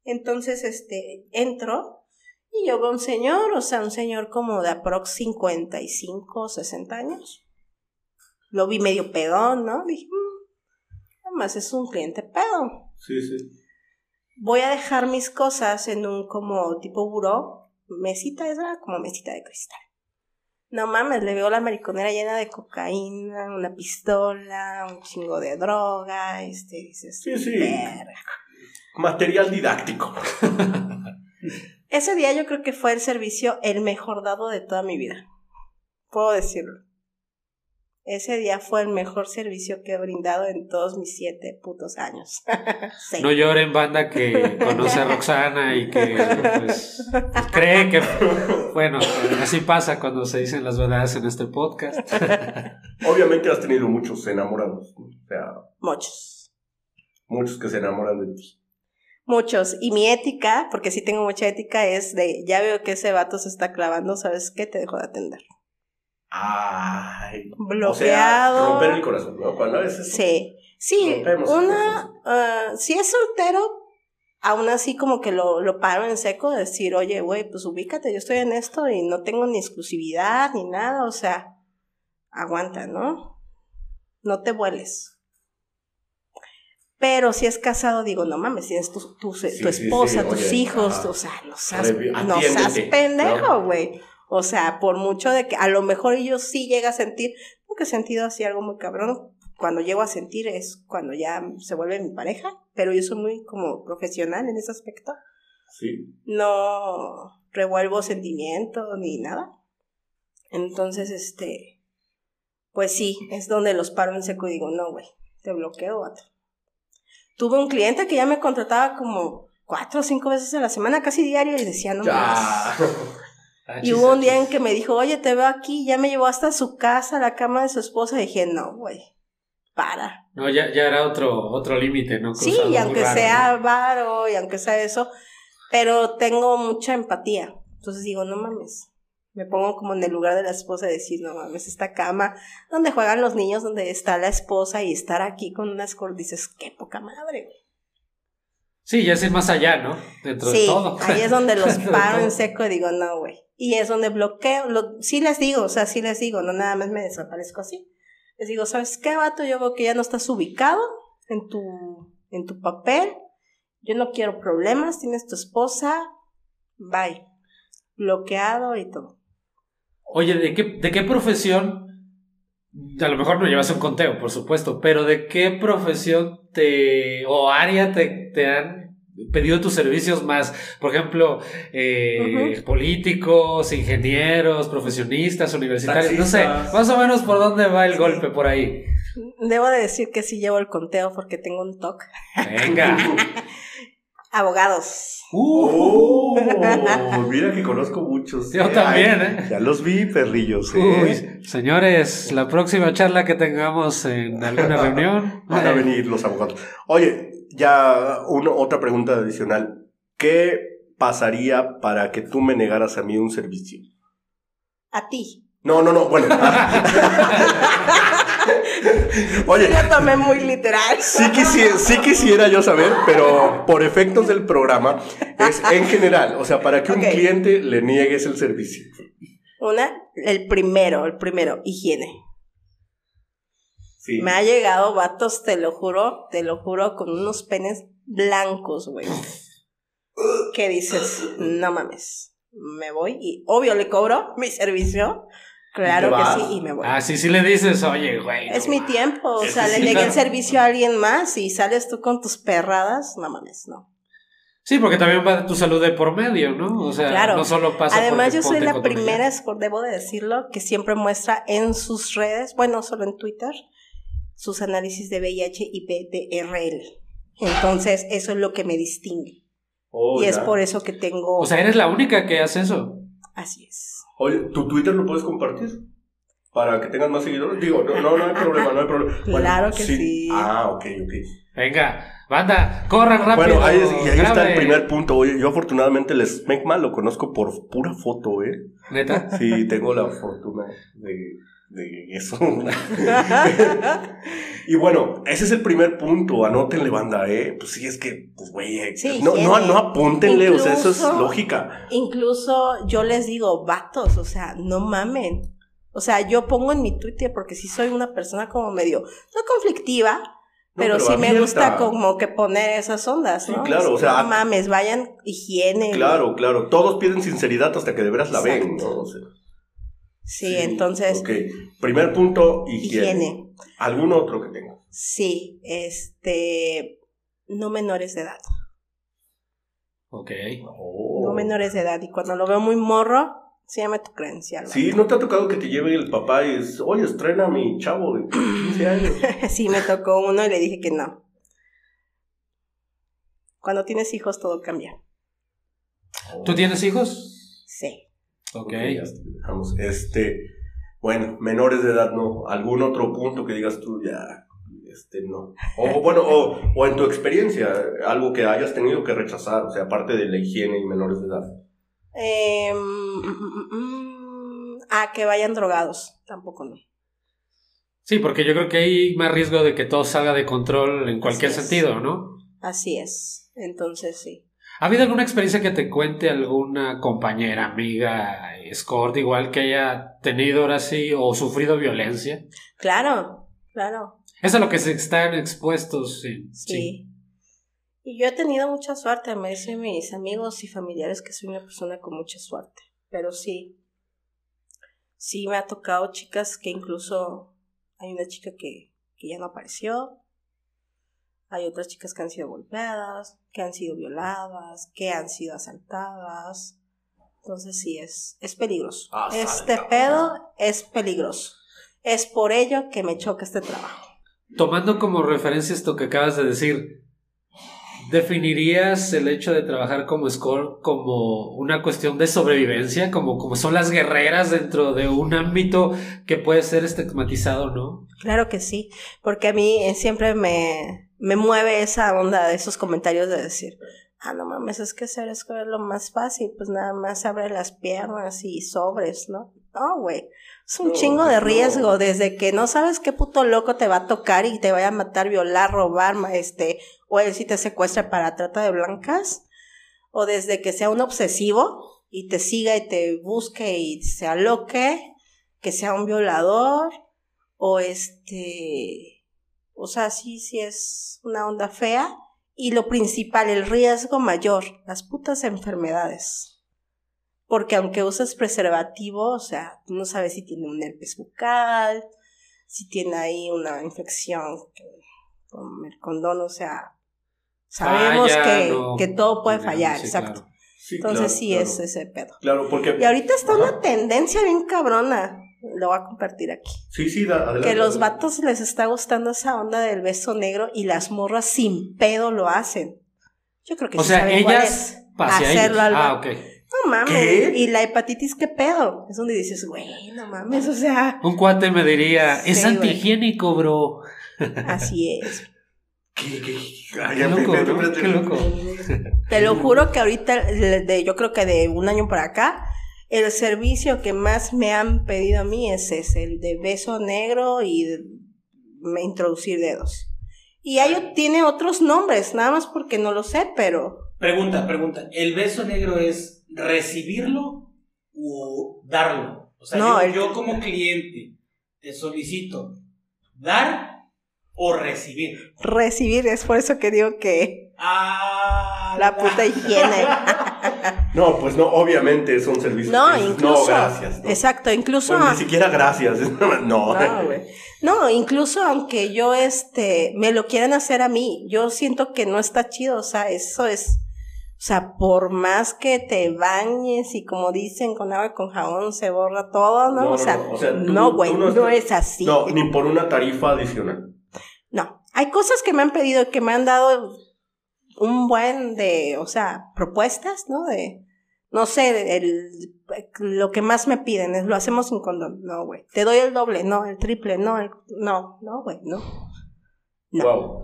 S5: Entonces, este, entro y yo veo un señor, o sea, un señor como de aprox 55, 60 años. Lo vi medio pedón, ¿no? Dije, "Mm, además es un cliente pedo.
S4: sí, sí.
S5: Voy a dejar mis cosas en un como tipo buró, mesita esa, como mesita de cristal. No mames, le veo la mariconera llena de cocaína, una pistola, un chingo de droga, este, dices,
S4: Sí, sí.
S5: "Verga".
S4: Material didáctico.
S5: Ese día yo creo que fue el servicio el mejor dado de toda mi vida. Puedo decirlo. Ese día fue el mejor servicio que he brindado en todos mis siete putos años. Sí.
S3: No lloren, banda que conoce a Roxana y que pues, pues, cree que, bueno, así pasa cuando se dicen las verdades en este podcast.
S4: Obviamente has tenido muchos enamorados. ¿no? O sea,
S5: Muchos.
S4: muchos que se enamoran de ti.
S5: Muchos. Y mi ética, porque sí tengo mucha ética, es de, ya veo que ese vato se está clavando, ¿sabes qué? Te dejo de atender.
S4: Ay. O sea,
S5: Bloqueado.
S4: romper el corazón, ¿no? Cuando a veces.
S5: Sí, sí, una, ah, si es soltero, aún así como que lo, lo paro en seco, de decir, oye, güey, pues ubícate, yo estoy en esto y no tengo ni exclusividad ni nada, o sea, aguanta, ¿no? No te vueles. Pero si es casado, digo, no mames, tienes tu, tu,
S4: Sí,
S5: tu
S4: sí,
S5: esposa,
S4: sí,
S5: tus
S4: oye,
S5: hijos, o sea, no seas, no seas pendejo,
S4: ¿no?
S5: O sea, por mucho de que a lo mejor ellos sí llega a sentir, nunca he sentido así algo muy cabrón. Cuando llego a sentir es cuando ya se vuelve mi pareja, pero yo soy muy como profesional en ese aspecto.
S4: Sí.
S5: No revuelvo sentimientos ni nada. Entonces, este, pues sí, es donde los paro en seco y digo, no, güey, te bloqueo, vato. Tuve un cliente que ya me contrataba como cuatro o cinco veces a la semana, casi diario, y decía, no
S4: Ya.
S5: mames. Y hubo un día en que me dijo, oye, te veo aquí, ya me llevó hasta su casa, a la cama de su esposa, y dije, no, güey, para.
S3: No, ya, ya era otro, otro límite, ¿no?
S5: Sí, y aunque
S3: raro,
S5: sea
S3: ¿no?
S5: varo, y aunque sea eso, pero tengo mucha empatía. Entonces digo, no mames. Me pongo como en el lugar de la esposa y decir, no mames, esta cama donde juegan los niños, donde está la esposa y estar aquí con unas cor dices, qué poca madre, güey.
S3: Sí, ya es ir más allá, ¿no? Dentro de
S5: Sí,
S3: todo.
S5: ahí es donde los
S3: de
S5: paro en seco y digo, no, güey. Y es donde bloqueo, lo, sí les digo, o sea, sí les digo, no nada más me desaparezco así. Les digo, ¿sabes qué, vato? Yo veo que ya no estás ubicado en tu, en tu papel. Yo no quiero problemas, tienes tu esposa, bye. Bloqueado y todo.
S3: Oye, ¿de qué, ¿de qué profesión? A lo mejor no llevas un conteo, por supuesto, pero ¿de qué profesión te o área te, te han pedido tus servicios más? Por ejemplo, eh, políticos, ingenieros, profesionistas, universitarios, no sé, más o menos por dónde va el golpe por ahí.
S5: Debo de decir que sí llevo el conteo porque tengo un TOC.
S3: Venga.
S5: Abogados.
S3: Uh,
S4: Oh, mira que conozco muchos.
S3: Yo
S4: eh.
S3: también,
S4: Ay,
S3: ¿eh?
S4: Ya los vi, perrillos. eh.
S3: Uy, señores, la próxima charla que tengamos en alguna reunión.
S4: Van a venir los abogados. Oye, ya una, otra pregunta adicional. ¿Qué pasaría para que tú me negaras a mí un servicio?
S5: A ti.
S4: No, no, no, bueno. Oye,
S5: Lo tomé muy literal.
S4: sí quisiera, sí quisiera yo saber, pero por efectos del programa, es en general, o sea, para que un cliente le niegues el servicio.
S5: Una, el primero, el primero, higiene.
S4: Sí.
S5: Me ha llegado vatos, te lo juro, te lo juro, con unos penes blancos, güey. ¿Qué dices? No mames. Me voy y obvio le cobro mi servicio. Claro
S4: ¿Y te
S5: que sí, y me voy.
S3: Ah, sí, sí le dices, oye, güey.
S5: es mi tiempo, o sea, le
S4: claro.
S5: el servicio a alguien más y sales tú con tus perradas, no mames, no.
S3: Sí, porque también va tu salud de por medio, ¿no? O sea,
S5: Claro.
S3: no solo pasa
S5: Además, yo soy la primera, debo de decirlo, que siempre muestra en sus redes, bueno, solo en Twitter, sus análisis de VIH y BDRL. Entonces, eso es lo que me distingue.
S4: Oh,
S5: y es por eso que tengo...
S3: O sea, eres la única que hace eso.
S5: así es.
S4: Oye, ¿tu Twitter lo puedes compartir? Para que tengas más seguidores. Digo, no, no, no hay problema, no hay problema. Bueno,
S5: Claro que sí.
S4: Ah, ok, ok.
S3: Venga, banda, corran rápido.
S4: Bueno, ahí es- y ahí está el primer punto. Oye, yo afortunadamente el Smegma lo conozco por pura foto, ¿eh?
S3: Neta.
S4: Sí, tengo la fortuna de, de eso. y bueno, ese es el primer punto. Anótenle, banda, ¿eh? Pues sí, es que, pues, güey, eh,
S5: Sí,
S4: no, no, no apúntenle, o sea, eso es lógica.
S5: Incluso yo les digo, vatos, o sea, no mamen. O sea, yo pongo en mi Twitter porque sí soy una persona como medio, no conflictiva,
S4: No,
S5: pero, sí me gusta como que poner esas ondas,
S4: Sí,
S5: ¿no?
S4: claro, o sea,
S5: no mames, vayan higiene.
S4: Claro, claro. Todos piden sinceridad hasta que de veras la ven. ¿no? O sea,
S5: Sí, entonces,
S4: Ok. Primer punto, higiene.
S5: higiene.
S4: ¿Algún otro que tenga?
S5: Sí, este, no menores de edad.
S3: Ok.
S4: Oh.
S5: No menores de edad. Y cuando lo veo muy morro, sí llame tu credencial.
S4: Sí, ¿no te ha tocado que te lleve el papá y es, oye, estrena a mi chavo de 15 años?
S5: sí, me tocó uno y le dije que no. Cuando tienes hijos todo cambia.
S3: ¿Tú tienes hijos?
S5: Sí.
S3: Ok.
S4: Ok, ya está, dejamos. Este, bueno, menores de edad no. ¿Algún otro punto que digas tú ya? Este, no. O bueno, o, o en tu experiencia, algo que hayas tenido que rechazar, o sea, aparte de la higiene y menores de edad.
S5: Eh, mm, ah, que vayan drogados. Tampoco no.
S3: Sí, porque yo creo que hay más riesgo de que todo salga de control en cualquier
S5: Así es.
S3: sentido, ¿no?
S5: Así es. Entonces sí.
S3: ¿Ha habido alguna experiencia que te cuente alguna compañera, amiga, escort, igual que haya tenido ahora sí o sufrido violencia?
S5: Claro, claro.
S3: Es a lo que se están expuestos, sí.
S5: Sí. Y yo he tenido mucha suerte. Me dicen mis amigos y familiares que soy una persona con mucha suerte. Pero sí. Sí, me ha tocado chicas que incluso hay una chica que, que ya no apareció. Hay otras chicas que han sido golpeadas, que han sido violadas, que han sido asaltadas. Entonces sí, es, es peligroso. Este
S4: Asaltadas.
S5: pedo es peligroso. Es por ello que me choca este trabajo.
S3: Tomando como referencia esto que acabas de decir, ¿definirías el hecho de trabajar como escort como una cuestión de sobrevivencia? Como, como son las guerreras dentro de un ámbito que puede ser estigmatizado, ¿no?
S5: Claro que sí, porque a mí eh, siempre me, me mueve esa onda de esos comentarios de decir, ah, no mames, es que ser escort es lo más fácil, pues nada más abre las piernas y sobres, ¿no? No, güey, es un
S4: No,
S5: chingo de
S4: no.
S5: riesgo, desde que no sabes qué puto loco te va a tocar y te vaya a matar, violar, robar, este, o él si te secuestra para trata de blancas, o desde que sea un obsesivo y te siga y te busque y se aloque, que sea un violador, o este, o sea, sí, sí es una onda fea. Y lo principal, el riesgo mayor, las putas enfermedades. Porque aunque uses preservativo, o sea, tú no sabes si tiene un herpes bucal, si tiene ahí una infección con el condón, o sea, sabemos
S3: Falla,
S5: que,
S3: no.
S5: que todo puede fallar,
S3: Sí,
S5: exacto.
S3: claro.
S4: Sí,
S5: Entonces
S4: claro,
S5: sí
S4: claro.
S5: es ese pedo.
S4: Claro, porque...
S5: Y ahorita está
S4: Ajá.
S5: una tendencia bien cabrona, lo voy a compartir aquí.
S4: Sí, sí, da- adelante.
S5: Que los vatos les está gustando esa onda del beso negro y las morras sin pedo lo hacen. Yo creo que
S3: O
S5: sí
S3: sea,
S5: saben cuál
S3: ellas
S5: es. Hacerlo
S3: ellos.
S5: al
S3: Ah, ok.
S5: No mames.
S4: ¿Qué?
S5: Y la hepatitis, ¿qué pedo? Es donde dices, güey, no mames, o sea,
S3: Un cuate me diría, es
S5: Sí,
S3: antihigiénico, bro.
S5: así es.
S4: ¿Qué, qué? Ay,
S3: Qué
S4: ya,
S3: loco,
S4: espérate,
S3: ¿no?
S4: espérate.
S3: Qué loco.
S5: Te lo juro que ahorita, de, de- yo creo que de un año para acá, el servicio que más me han pedido a mí es ese, el de beso negro y de- me introducir dedos. Y hay, tiene otros nombres, nada más porque no lo sé, pero
S2: Pregunta, pregunta. ¿El beso negro es recibirlo o darlo? O sea,
S5: No,
S2: yo,
S5: el-
S2: yo como cliente te solicito dar o recibir.
S5: recibir es por eso que digo que
S2: Ah,
S5: la puta higiene.
S4: No, pues no, obviamente es un servicio.
S5: No, incluso.
S4: No, gracias. ¿no?
S5: Exacto, incluso.
S4: Bueno, ni siquiera gracias. No,
S5: No, güey. No, incluso aunque yo este me lo quieran hacer a mí, yo siento que no está chido, o sea, eso es o sea, por más que te bañes y como dicen con agua y con jabón se borra todo, ¿no?
S4: No,
S5: o, sea,
S4: no, o sea, tú-
S5: no, güey, no,
S4: no
S5: es así.
S4: No, ni por una tarifa adicional.
S5: No, hay cosas que me han pedido, que me han dado un buen de, o sea, propuestas, ¿no? De, no sé, el, lo que más me piden es, lo hacemos sin condón. No, güey. Te doy el doble, no, el triple, no, el, no, no, güey, no. No.
S4: Wow.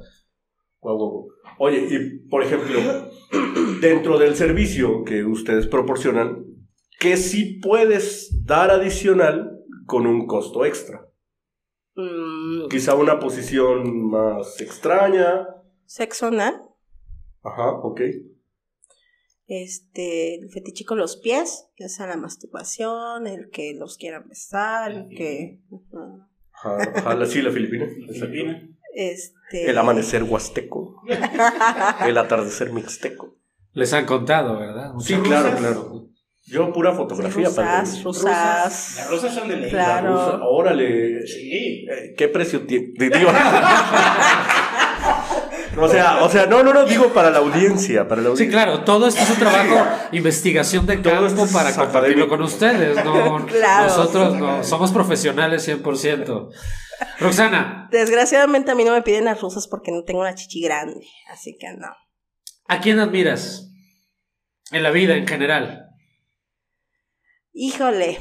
S4: Wow, wow. Oye, y por ejemplo, dentro del servicio que ustedes proporcionan, ¿qué sí puedes dar adicional con un costo extra?
S5: Mm,
S4: Quizá una posición más extraña.
S5: sexo anal,
S4: Ajá, ok.
S5: este, el fetiche con los pies, ya sea la masturbación, el que los quieran besar, el que...
S4: Ajá, ajá, la- sí, la Filipina.
S2: Filipina.
S5: Este...
S4: El amanecer huasteco. El atardecer mixteco.
S3: Les han contado, ¿verdad?
S4: Sí, claro, claro. Yo pura fotografía para
S5: rusas,
S4: el-
S5: rusas.
S2: Las rosas son de ley.
S5: Claro.
S4: La rusa, órale.
S2: Sí.
S4: Eh, ¿Qué precio tiene? Digo- o sea, o sea, no, no, no, digo para la audiencia, para la
S3: Sí,
S4: audiencia.
S3: claro, todo esto es un trabajo, investigación de
S4: Todo
S3: campo
S4: esto es
S3: para compartirlo
S4: académico.
S3: con ustedes. No,
S5: Claro.
S3: Nosotros no, somos profesionales 100%. Roxana,
S5: Desgraciadamente a mí no me piden las rusas porque no tengo una chichi grande, así que no.
S3: ¿a quién admiras? En la vida en general.
S5: Híjole,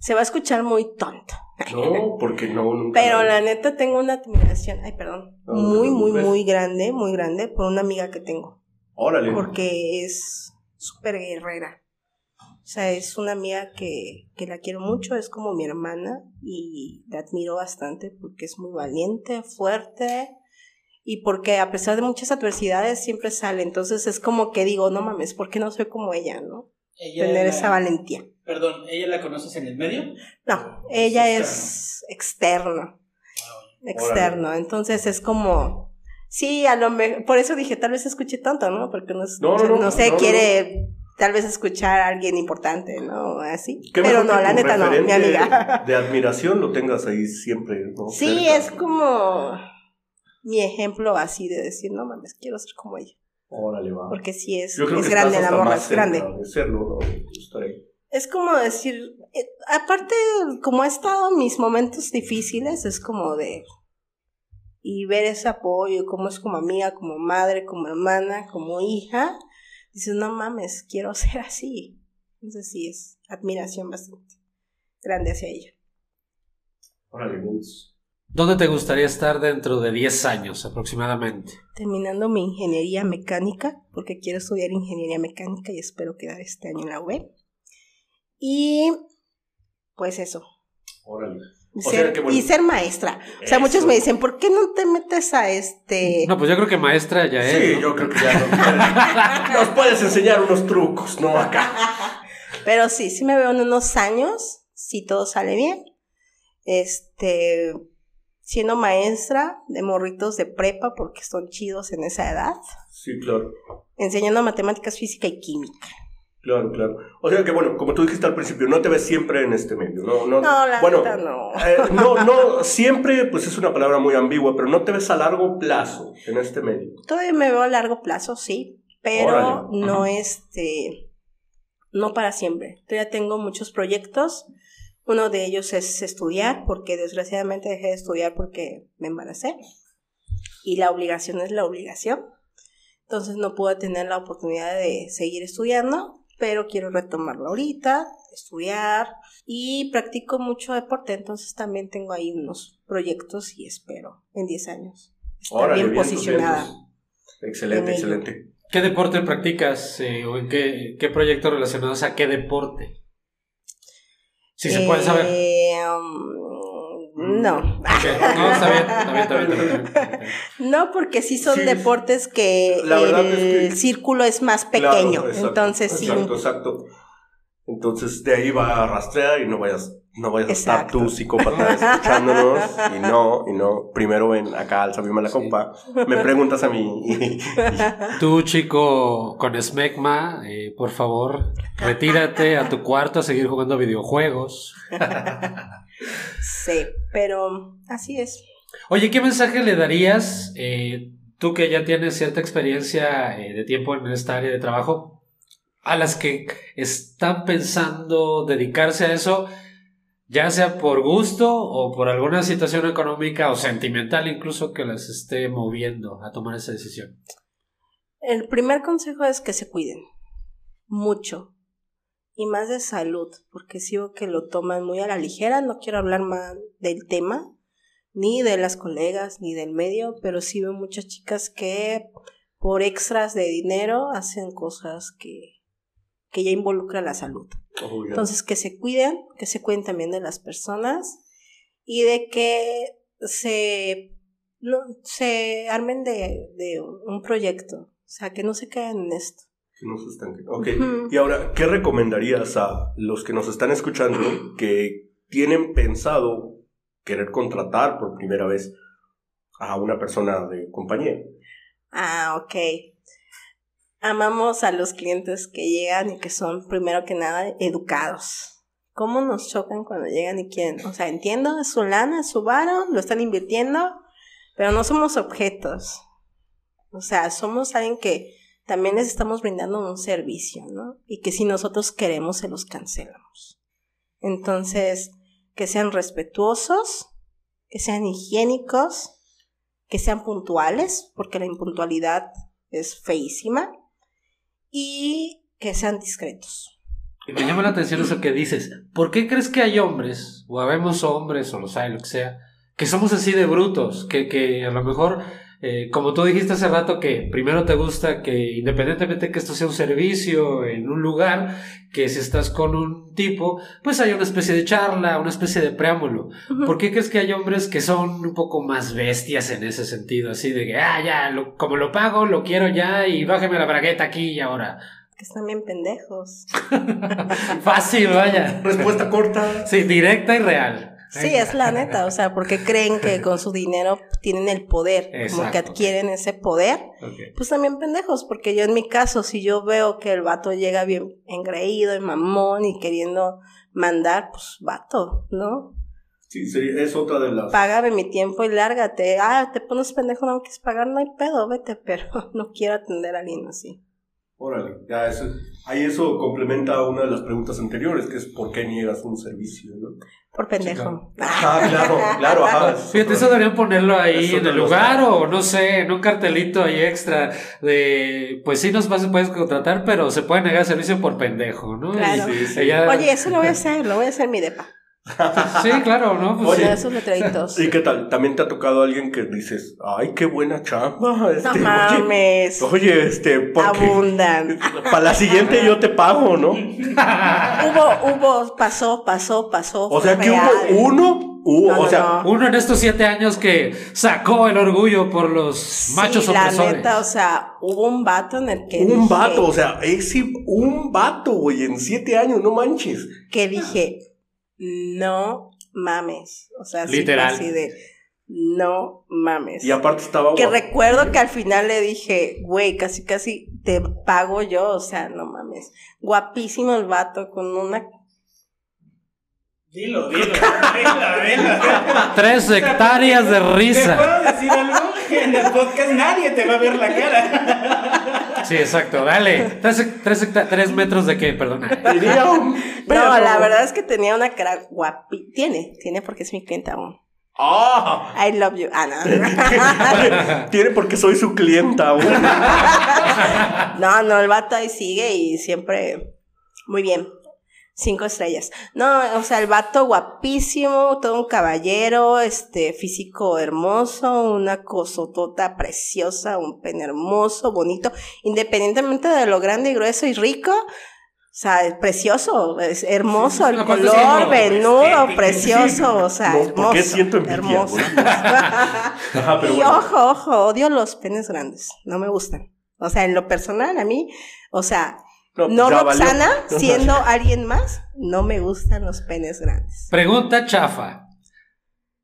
S5: se va a escuchar muy tonto,
S4: No, porque no, nunca.
S5: pero la neta tengo una admiración, ay perdón,
S4: No,
S5: muy, muy, muy grande, muy grande por una amiga que tengo,
S4: Órale.
S5: porque es súper guerrera. O sea, es una amiga que, que la quiero mucho, es como mi hermana y la admiro bastante porque es muy valiente, fuerte y porque a pesar de muchas adversidades siempre sale. Entonces es como que digo, no mames, ¿por qué no soy como ella, no?
S2: Ella
S5: Tener esa valentía.
S2: Perdón, ¿ella la conoces en el medio?
S5: No, ella
S2: Es
S5: es externo, externo. Entonces es como, sí, a lo mejor, por eso dije, tal vez escuché tonto, ¿no? Porque no,
S4: No, no, no,
S5: sé,
S4: no,
S5: quiere tal vez escuchar a alguien importante, ¿no? Así. Pero no, la neta no, mi amiga.
S4: De admiración lo tengas ahí siempre. ¿no?
S5: Sí,
S4: Cerca.
S5: es como mi ejemplo así de decir, no mames, quiero ser como ella.
S4: Órale, va.
S5: Porque sí es,
S4: Yo creo
S5: es
S4: que
S5: grande morra,
S4: más
S5: es grande.
S4: De serlo, ¿no? Estar ahí.
S5: Es como decir, eh, aparte, como ha estado en mis momentos difíciles, es como de. Y ver ese apoyo, como es como amiga, como madre, como hermana, como hija, dices, no mames, quiero ser así. Entonces sí, es admiración bastante grande hacia ella.
S4: Órale.
S3: ¿Dónde te gustaría estar dentro de 10 años aproximadamente?
S5: Terminando mi ingeniería mecánica, porque quiero estudiar ingeniería mecánica y espero quedar este año en la web. Y pues eso,
S4: Órale.
S5: Y
S4: O
S5: ser,
S4: sea que, bueno,
S5: y ser maestra. O sea, muchos me dicen, ¿por qué no te metes a este...
S3: No, pues yo creo que maestra ya es.
S4: Sí,
S3: ¿no?
S4: yo creo que ya nos, nos puedes enseñar unos trucos, ¿no? Acá.
S5: Pero sí, sí me veo en unos años, si todo sale bien. Este, siendo maestra de morritos de prepa, porque son chidos en esa edad.
S4: Sí, claro.
S5: Enseñando matemáticas, física y química.
S4: Claro, claro. O sea que, bueno, como tú dijiste al principio, no te ves siempre en este medio, ¿no? No,
S5: No, la
S4: bueno,
S5: neta no.
S4: eh, no, no, siempre, pues es una palabra muy ambigua, pero no te ves a largo plazo en este medio.
S5: Todavía me veo a largo plazo, sí, pero
S4: Órale,
S5: no este, no para siempre. Todavía tengo muchos proyectos. Uno de ellos es estudiar, porque desgraciadamente dejé de estudiar porque me embaracé. Y la obligación es la obligación. entonces no pude tener la oportunidad de seguir estudiando, pero quiero retomarlo ahorita, estudiar y practico mucho deporte, entonces también tengo ahí unos proyectos y espero en 10 años estar
S4: Órale,
S5: bien
S4: vientos,
S5: posicionada.
S4: vientos. Excelente, excelente.
S3: ¿Qué deporte practicas eh, o en qué, qué proyectos relacionados a qué deporte? Si se puede saber.
S5: No.
S3: No, está bien, está bien, está bien, está bien, está bien.
S5: No, porque sí son
S4: Sí,
S5: deportes que
S4: la
S5: el
S4: es que-
S5: círculo es más
S4: Claro,
S5: pequeño.
S4: exacto,
S5: entonces sí.
S4: Exacto, exacto. Entonces de ahí va a rastrear y no vayas, no vayas a estar tú psicópata escuchándonos y no, y no. Primero ven acá al Sabio la Copa, me preguntas a mí y, y-
S3: Tú, chico con esmegma, eh, por favor, retírate a tu cuarto a seguir jugando videojuegos.
S5: Sí, pero así es.
S3: Oye, ¿qué mensaje le darías, eh, tú que ya tienes cierta experiencia eh, de tiempo en esta área de trabajo, a las que están pensando dedicarse a eso, ya sea por gusto o por alguna situación económica o sentimental incluso que las esté moviendo a tomar esa decisión?
S5: El primer consejo es que se cuiden mucho y más de salud, porque sigo que lo toman muy a la ligera. No quiero hablar más del tema, ni de las colegas, ni del medio, pero sí veo muchas chicas que por extras de dinero hacen cosas que, que ya involucran la salud.
S4: Oh.
S5: Entonces, que se cuiden, que se cuiden también de las personas y de que se, no, se armen de, de un proyecto. O sea, que no se queden en esto.
S4: Que no se estanquen. Ok, y ahora, ¿qué recomendarías a los que nos están escuchando que tienen pensado querer contratar por primera vez a una persona de compañía?
S5: Ah, ok. Amamos a los clientes que llegan y que son, primero que nada, educados. ¿Cómo nos chocan cuando llegan y quieren? O sea, entiendo, es su lana, es su varo, lo están invirtiendo, pero no somos objetos. O sea, somos alguien que también les estamos brindando un servicio, ¿no? Y que si nosotros queremos, se los cancelamos. Entonces, que sean respetuosos, que sean higiénicos, que sean puntuales, porque la impuntualidad es feísima, y que sean discretos.
S3: Y me llama la atención eso que dices. ¿Por qué crees que hay hombres, o habemos hombres, o los hay, lo que sea, que somos así de brutos? Que, que a lo mejor, eh, como tú dijiste hace rato, que primero te gusta que independientemente que esto sea un servicio en un lugar, que si estás con un tipo, pues hay una especie de charla, una especie de preámbulo. ¿Por qué crees que hay hombres que son un poco más bestias en ese sentido? Así de que, ah, ya, lo- como lo pago, lo quiero ya y bájeme la bragueta aquí y ahora.
S5: Que están bien pendejos.
S3: Fácil, vaya.
S4: Respuesta corta.
S3: Sí, directa y real.
S5: Sí, es la neta, o sea, porque creen que con su dinero tienen el poder, como que adquieren ese poder, pues también pendejos, porque yo en mi caso, si yo veo que el vato llega bien engreído y mamón y queriendo mandar, pues vato, ¿no?
S4: Sí, sería- es otra de las...
S5: Págame mi tiempo y lárgate. Ah, te pones pendejo, no quieres pagar, no hay pedo, vete, pero no quiero atender a alguien así.
S4: Órale, ya eso, ahí eso complementa a una de las preguntas anteriores, que es ¿por qué niegas un servicio? ¿no?
S5: Por pendejo.
S4: Ajá, claro, claro, ajá.
S3: Fíjate, eso deberían ponerlo ahí
S4: Eso
S3: en el lugar o no sé, en un cartelito ahí extra de, pues sí nos vas, puedes contratar, pero se puede negar servicio por pendejo, ¿no?
S5: Claro.
S4: Sí, sí.
S5: Oye, eso lo voy a hacer, lo voy a hacer en mi depa.
S3: Sí, claro, ¿no? Pues
S4: Oye,
S3: sí.
S5: esos letreritos.
S4: ¿Y qué tal? ¿También te ha tocado alguien que dices, ay, qué buena chamba? Este,
S5: No
S4: oye,
S5: mames.
S4: Oye, este, porque
S5: Abundan.
S4: para la siguiente yo te pago, ¿no?
S5: Hubo, hubo, pasó, pasó, pasó.
S4: O sea que
S5: real.
S4: hubo uno, hubo,
S5: No,
S4: o
S5: no,
S4: sea,
S5: no.
S3: Uno en estos siete años que sacó el orgullo por los machos
S5: sí, la
S3: opresores.
S5: neta, o sea, hubo un vato en el que
S4: un
S5: dije,
S4: vato, o sea, ese, un vato, güey, en siete años, no manches.
S5: que dije, no mames. O sea,
S3: Literal.
S5: así de, no mames.
S4: Y aparte estaba
S5: que
S4: guapo.
S5: recuerdo que al final le dije, güey, casi casi te pago yo, o sea, no mames. Guapísimo el vato con una
S2: Dilo, dilo, dilo, dilo.
S3: Tres hectáreas de
S2: ¿Te
S3: risa.
S2: puedo decir algo? En el podcast nadie te va a ver la cara.
S3: Sí, exacto, dale. Tres, tres, tres metros de qué,
S4: un
S5: No, la verdad es que tenía una cara guapi. Tiene, tiene porque es mi cliente aún.
S4: ¡Ah!
S5: I love you. Ah, no.
S4: Tiene porque soy su clienta.
S5: No, no, el vato ahí sigue y siempre muy bien. Cinco estrellas. No, o sea, el vato guapísimo, todo un caballero, este, físico hermoso, una cosotota preciosa, un pene hermoso, bonito, independientemente de lo grande y grueso y rico. O sea, es precioso, es hermoso, el
S3: pues,
S5: color, venudo, precioso, o sea,
S4: No, ¿por
S5: hermoso.
S4: qué siento envidia,
S5: hermoso.
S4: Ajá, pero
S5: y
S4: bueno.
S5: ojo, ojo, odio los penes grandes, no me gustan. O sea, en lo personal, a mí, o sea,
S4: No, pues
S5: no
S4: ya valió.
S5: Roxana, siendo alguien más, no me gustan los penes grandes.
S3: Pregunta chafa.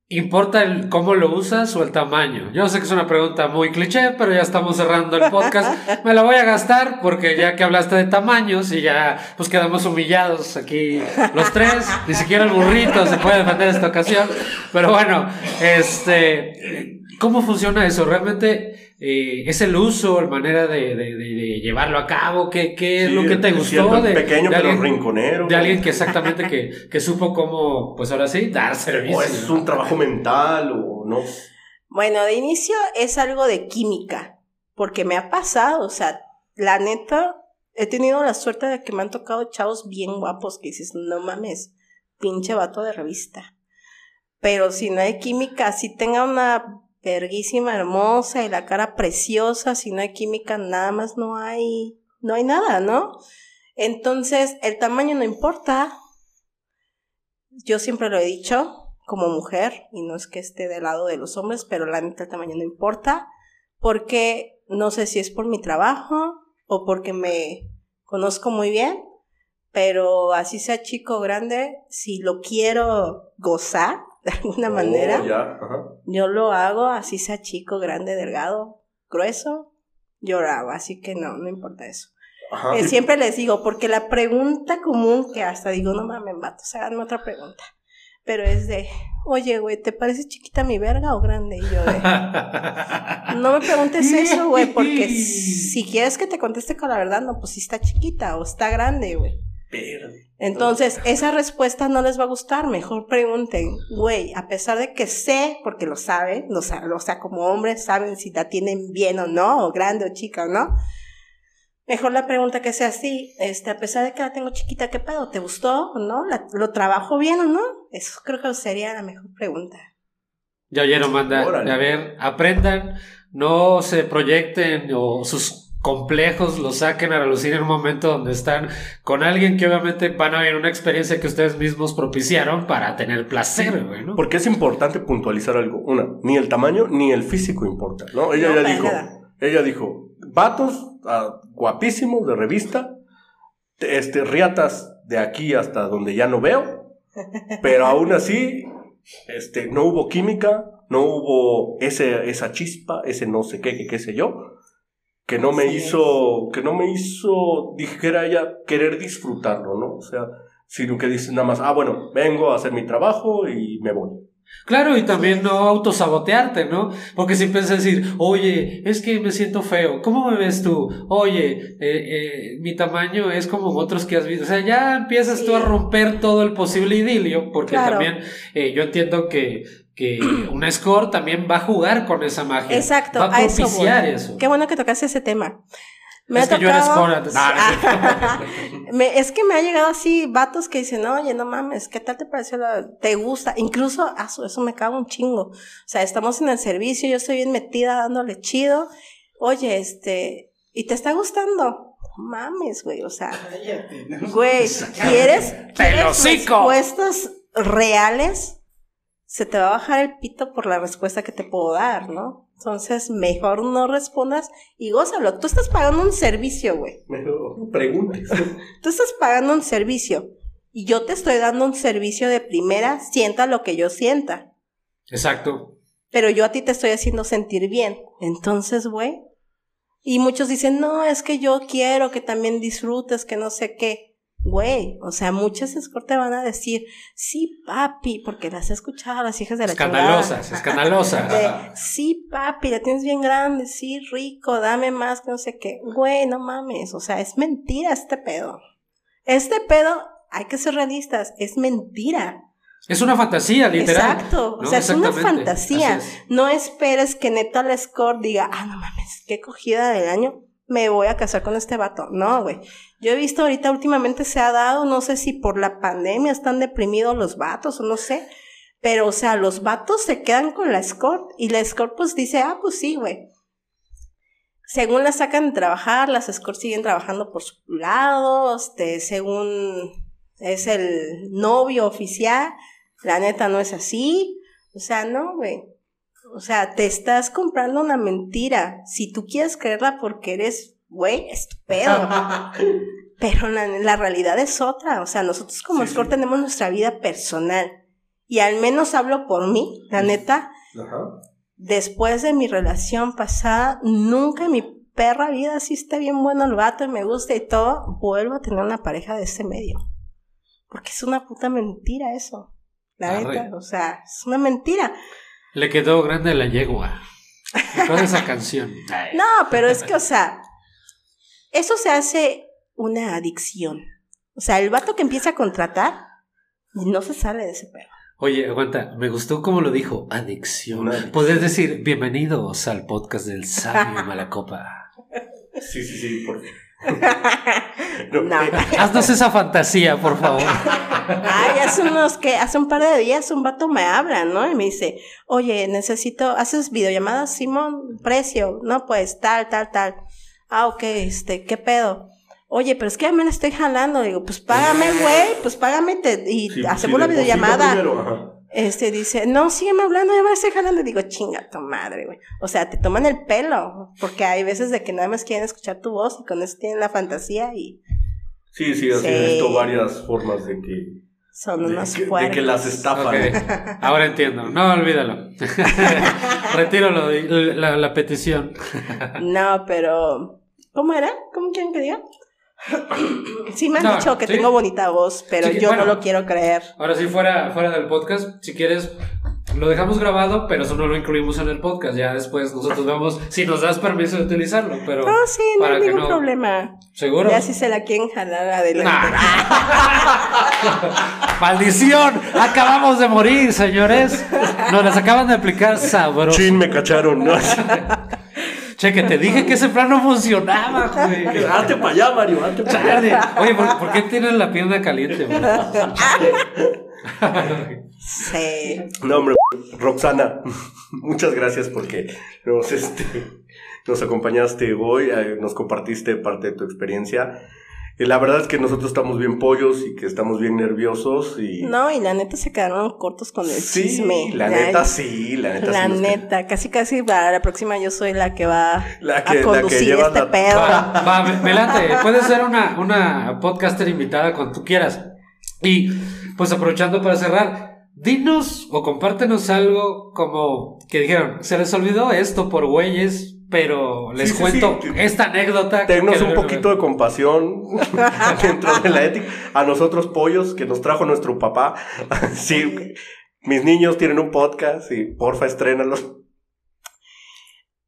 S3: ¿Importa el cómo lo usas o el tamaño? Yo sé que es una pregunta muy cliché, pero ya estamos cerrando el podcast. Me la voy a gastar porque ya que hablaste de tamaños y ya pues quedamos humillados aquí los tres, ni siquiera el burrito se puede defender esta ocasión. Pero bueno, este, ¿cómo funciona eso? ¿Realmente eh, es el uso, la manera de, de- de- de llevarlo a cabo? ¿Qué, qué es
S4: Sí,
S3: lo que te gustó? de,
S4: pequeño
S3: de
S4: pero
S3: alguien-
S4: rinconero.
S3: de alguien que exactamente que, que supo cómo, pues ahora sí, dar servicio.
S4: O es un trabajo mental o no.
S5: Bueno, de inicio es algo de química, porque me ha pasado, o sea, la neta, he tenido la suerte de que me han tocado chavos bien guapos que dices, no mames, pinche vato de revista. Pero si no hay química, si tenga una verguísima hermosa y la cara preciosa, si no hay química, nada más no hay, no hay nada, ¿no? Entonces, el tamaño no importa. Yo siempre lo he dicho, como mujer, y no es que esté del lado de los hombres, pero la neta el tamaño no importa, porque no sé si es por mi trabajo o porque me conozco muy bien, pero así sea chico o grande, si lo quiero gozar de alguna manera,
S4: Oh, ya, ajá.
S5: yo lo hago, así sea chico, grande, delgado, grueso, yo lo hago, así que no, no importa eso. Eh, siempre les digo, porque la pregunta común que hasta digo, no mames, vatos, háganme otra pregunta. Pero es de, oye, güey, ¿te parece chiquita mi verga o grande? Y yo de, no me preguntes eso, güey, porque si quieres que te conteste con la verdad, no, pues si está chiquita o está grande, güey.
S4: Verde.
S5: Entonces, esa respuesta no les va a gustar. Mejor pregunten, güey, a pesar de que sé, porque lo saben, lo sa- o sea, como hombres saben si la tienen bien o no, o grande o chica o no. Mejor la pregunta que sea así, este, a pesar de que la tengo chiquita, ¿qué pedo? ¿Te gustó o no? ¿La- ¿Lo trabajo bien o no? Eso creo que sería la mejor pregunta.
S3: Ya oyeron, manda.
S4: Órale.
S3: A ver, aprendan, no se proyecten o sus complejos los saquen a relucir en un momento donde están con alguien que obviamente van a vivir una experiencia que ustedes mismos propiciaron para tener placer, güey, ¿no?
S4: Porque es importante puntualizar algo. Una, ni el tamaño ni el físico importa, ¿no? Ella
S5: No,
S4: ya dijo,
S5: nada.
S4: ella dijo, vatos ah, guapísimos de revista, este, riatas de aquí hasta donde ya no veo, pero aún así, este, no hubo química, no hubo ese, esa chispa, ese no sé qué, qué sé yo, que no me
S5: es.
S4: hizo, que no me hizo, dijera ella, querer disfrutarlo, ¿no? O sea, sino que dice nada más, ah, bueno, vengo a hacer mi trabajo y me voy.
S3: Claro, y también no autosabotearte, ¿no? Porque si empiezas a decir, oye, es que me siento feo, ¿cómo me ves tú? Oye, eh, eh, mi tamaño es como otros que has visto. O sea, ya empiezas tú a romper todo el posible idilio, porque
S5: Claro.
S3: también eh, yo entiendo que, que una score también va a jugar con esa magia.
S5: Exacto,
S3: va a
S5: a eso
S3: propiciar
S5: voy.
S3: eso.
S5: Qué bueno que tocaste ese tema. Me
S3: Es
S5: ha
S3: que yo era score antes. Ah,
S5: Me- es que me ha llegado así vatos que dicen, oye, no mames, ¿qué tal te pareció? La... ¿Te gusta? Incluso, su- eso me cago un chingo. O sea, estamos en el servicio, yo estoy bien metida dándole chido. Oye, este, ¿y te está gustando? No mames, güey, o sea,
S2: Cállate. ¿no?
S5: güey, ¿quieres, ¿quieres respuestas reales? Se te va a bajar el pito por la respuesta que te puedo dar, ¿no? Entonces, mejor no respondas y gózalo. Tú estás pagando un servicio, güey.
S4: Mejor preguntes.
S5: Tú estás pagando un servicio y yo te estoy dando un servicio de primera, sienta lo que yo sienta.
S3: Exacto.
S5: Pero yo a ti te estoy haciendo sentir bien. Entonces, güey. Y muchos dicen, no, es que yo quiero que también disfrutes, que no sé qué. Güey, o sea, muchas escort te van a decir, sí, papi, porque las he escuchado a las hijas de la
S3: Escandalosas, escandalosas.
S5: De, sí, papi, la tienes bien grande, sí, rico, dame más, que no sé qué. Güey, no mames, o sea, es mentira este pedo. Este pedo, hay que ser realistas, es mentira.
S3: Es una fantasía, literal.
S5: Exacto, o sea, es una fantasía.
S3: Es.
S5: No esperes que neta la score diga, ah, no mames, qué cogida del año, me voy a casar con este vato. No, güey. Yo he visto ahorita últimamente se ha dado, no sé si por la pandemia están deprimidos los vatos o no sé, pero o sea, los vatos se quedan con la escort y la escort pues dice, ah, pues sí, güey. Según la sacan de trabajar, las escorts siguen trabajando por su lado, este, según es el novio oficial, la neta no es así. O sea, no, güey. O sea, te estás comprando una mentira. Si tú quieres creerla porque eres, güey, es tu pedo. Pero la, la realidad es otra. O sea, nosotros como
S4: Sí,
S5: escort
S4: sí.
S5: tenemos nuestra vida personal. Y al menos hablo por mí, la neta.
S4: Ajá.
S5: Después de mi relación pasada, nunca en mi perra vida, si está bien bueno el vato y me gusta y todo, vuelvo a tener una pareja de ese medio. Porque es una puta mentira eso. La neta, o sea, es una mentira.
S3: Le quedó grande la yegua. Toda esa canción.
S5: No, pero es que, o sea, eso se hace una adicción. O sea, el vato que empieza a contratar no se sale de ese pedo.
S3: Oye, aguanta, me gustó como lo dijo, adicción.
S4: Adicción.
S3: Podés decir, bienvenidos al podcast del sabio Malacopa.
S4: Sí, sí, sí, por
S5: No.
S4: eh,
S3: Haznos esa fantasía, por favor.
S5: Ay, hace unos que, hace un par de días un vato me habla, ¿no? Y me dice, oye, necesito, ¿haces videollamadas, Simón? Precio, no, pues, tal, tal, tal. Ah, ok, este, ¿qué pedo? Oye, pero es que ya me la estoy jalando. Digo, pues págame, güey, pues págame te- y
S4: sí,
S5: hacemos
S4: sí,
S5: la videollamada.
S4: primero.
S5: Este dice, no, sígueme hablando, ya me la estoy jalando. Y digo, chinga tu madre, güey. O sea, te toman el pelo, porque hay veces de que nada más quieren escuchar tu voz y con eso tienen la fantasía y
S4: Sí, sí, así
S5: Sí.
S4: he visto varias formas de que,
S5: son
S4: de
S5: unos
S4: que, de que las estafan.
S3: Ok, ahora entiendo. No, olvídalo. Retiro lo la, la petición.
S5: No, pero. ¿Cómo era? ¿Cómo quieren que diga? Sí me han
S3: No,
S5: dicho que
S3: sí.
S5: tengo bonita voz, pero
S3: Sí,
S5: yo
S3: bueno.
S5: no lo quiero creer.
S3: Ahora sí, fuera, fuera del podcast, si quieres, lo dejamos grabado, pero eso no lo incluimos en el podcast. Ya después nosotros vemos si nos das permiso de utilizarlo, pero
S5: No, sí, no
S3: para
S5: hay ningún
S3: no.
S5: problema.
S3: ¿Seguro?
S5: Ya si se la quieren jalar adelante.
S3: Nah. ¡Maldición! Acabamos de morir, señores. Nos las acaban de aplicar sabroso.
S4: Chin, me cacharon. ¿no?
S3: Che, que te dije que ese plan no funcionaba, güey.
S4: Hazte para allá, Mario, hazte para allá.
S3: Chale. Oye, ¿por, por qué tienes la pierna caliente, güey?
S5: Sí.
S4: No, hombre, Roxana, muchas gracias porque nos, este, nos acompañaste hoy, eh, nos compartiste parte de tu experiencia. Y la verdad es que nosotros estamos bien pollos y que estamos bien nerviosos y...
S5: No, y la neta se quedaron cortos con el
S4: sí,
S5: chisme.
S4: la
S5: Ya,
S4: neta sí, la neta
S5: La
S4: sí. nos-
S5: neta, casi casi para la próxima yo soy la que va
S4: La que- la
S5: a
S4: que
S5: conducir
S4: lleva
S5: este
S4: la-
S5: pedo.
S3: Va, va, me- me late. Puedes ser una, una podcaster invitada cuando tú quieras. Y pues aprovechando para cerrar, dinos o compártenos algo como que dijeron, se les olvidó esto por güeyes, pero les
S4: Sí, sí,
S3: cuento
S4: sí.
S3: esta anécdota.
S4: Tennos un poquito de compasión dentro de la ética. A nosotros pollos que nos trajo nuestro papá. Sí, mis niños tienen un podcast y porfa estrénalos.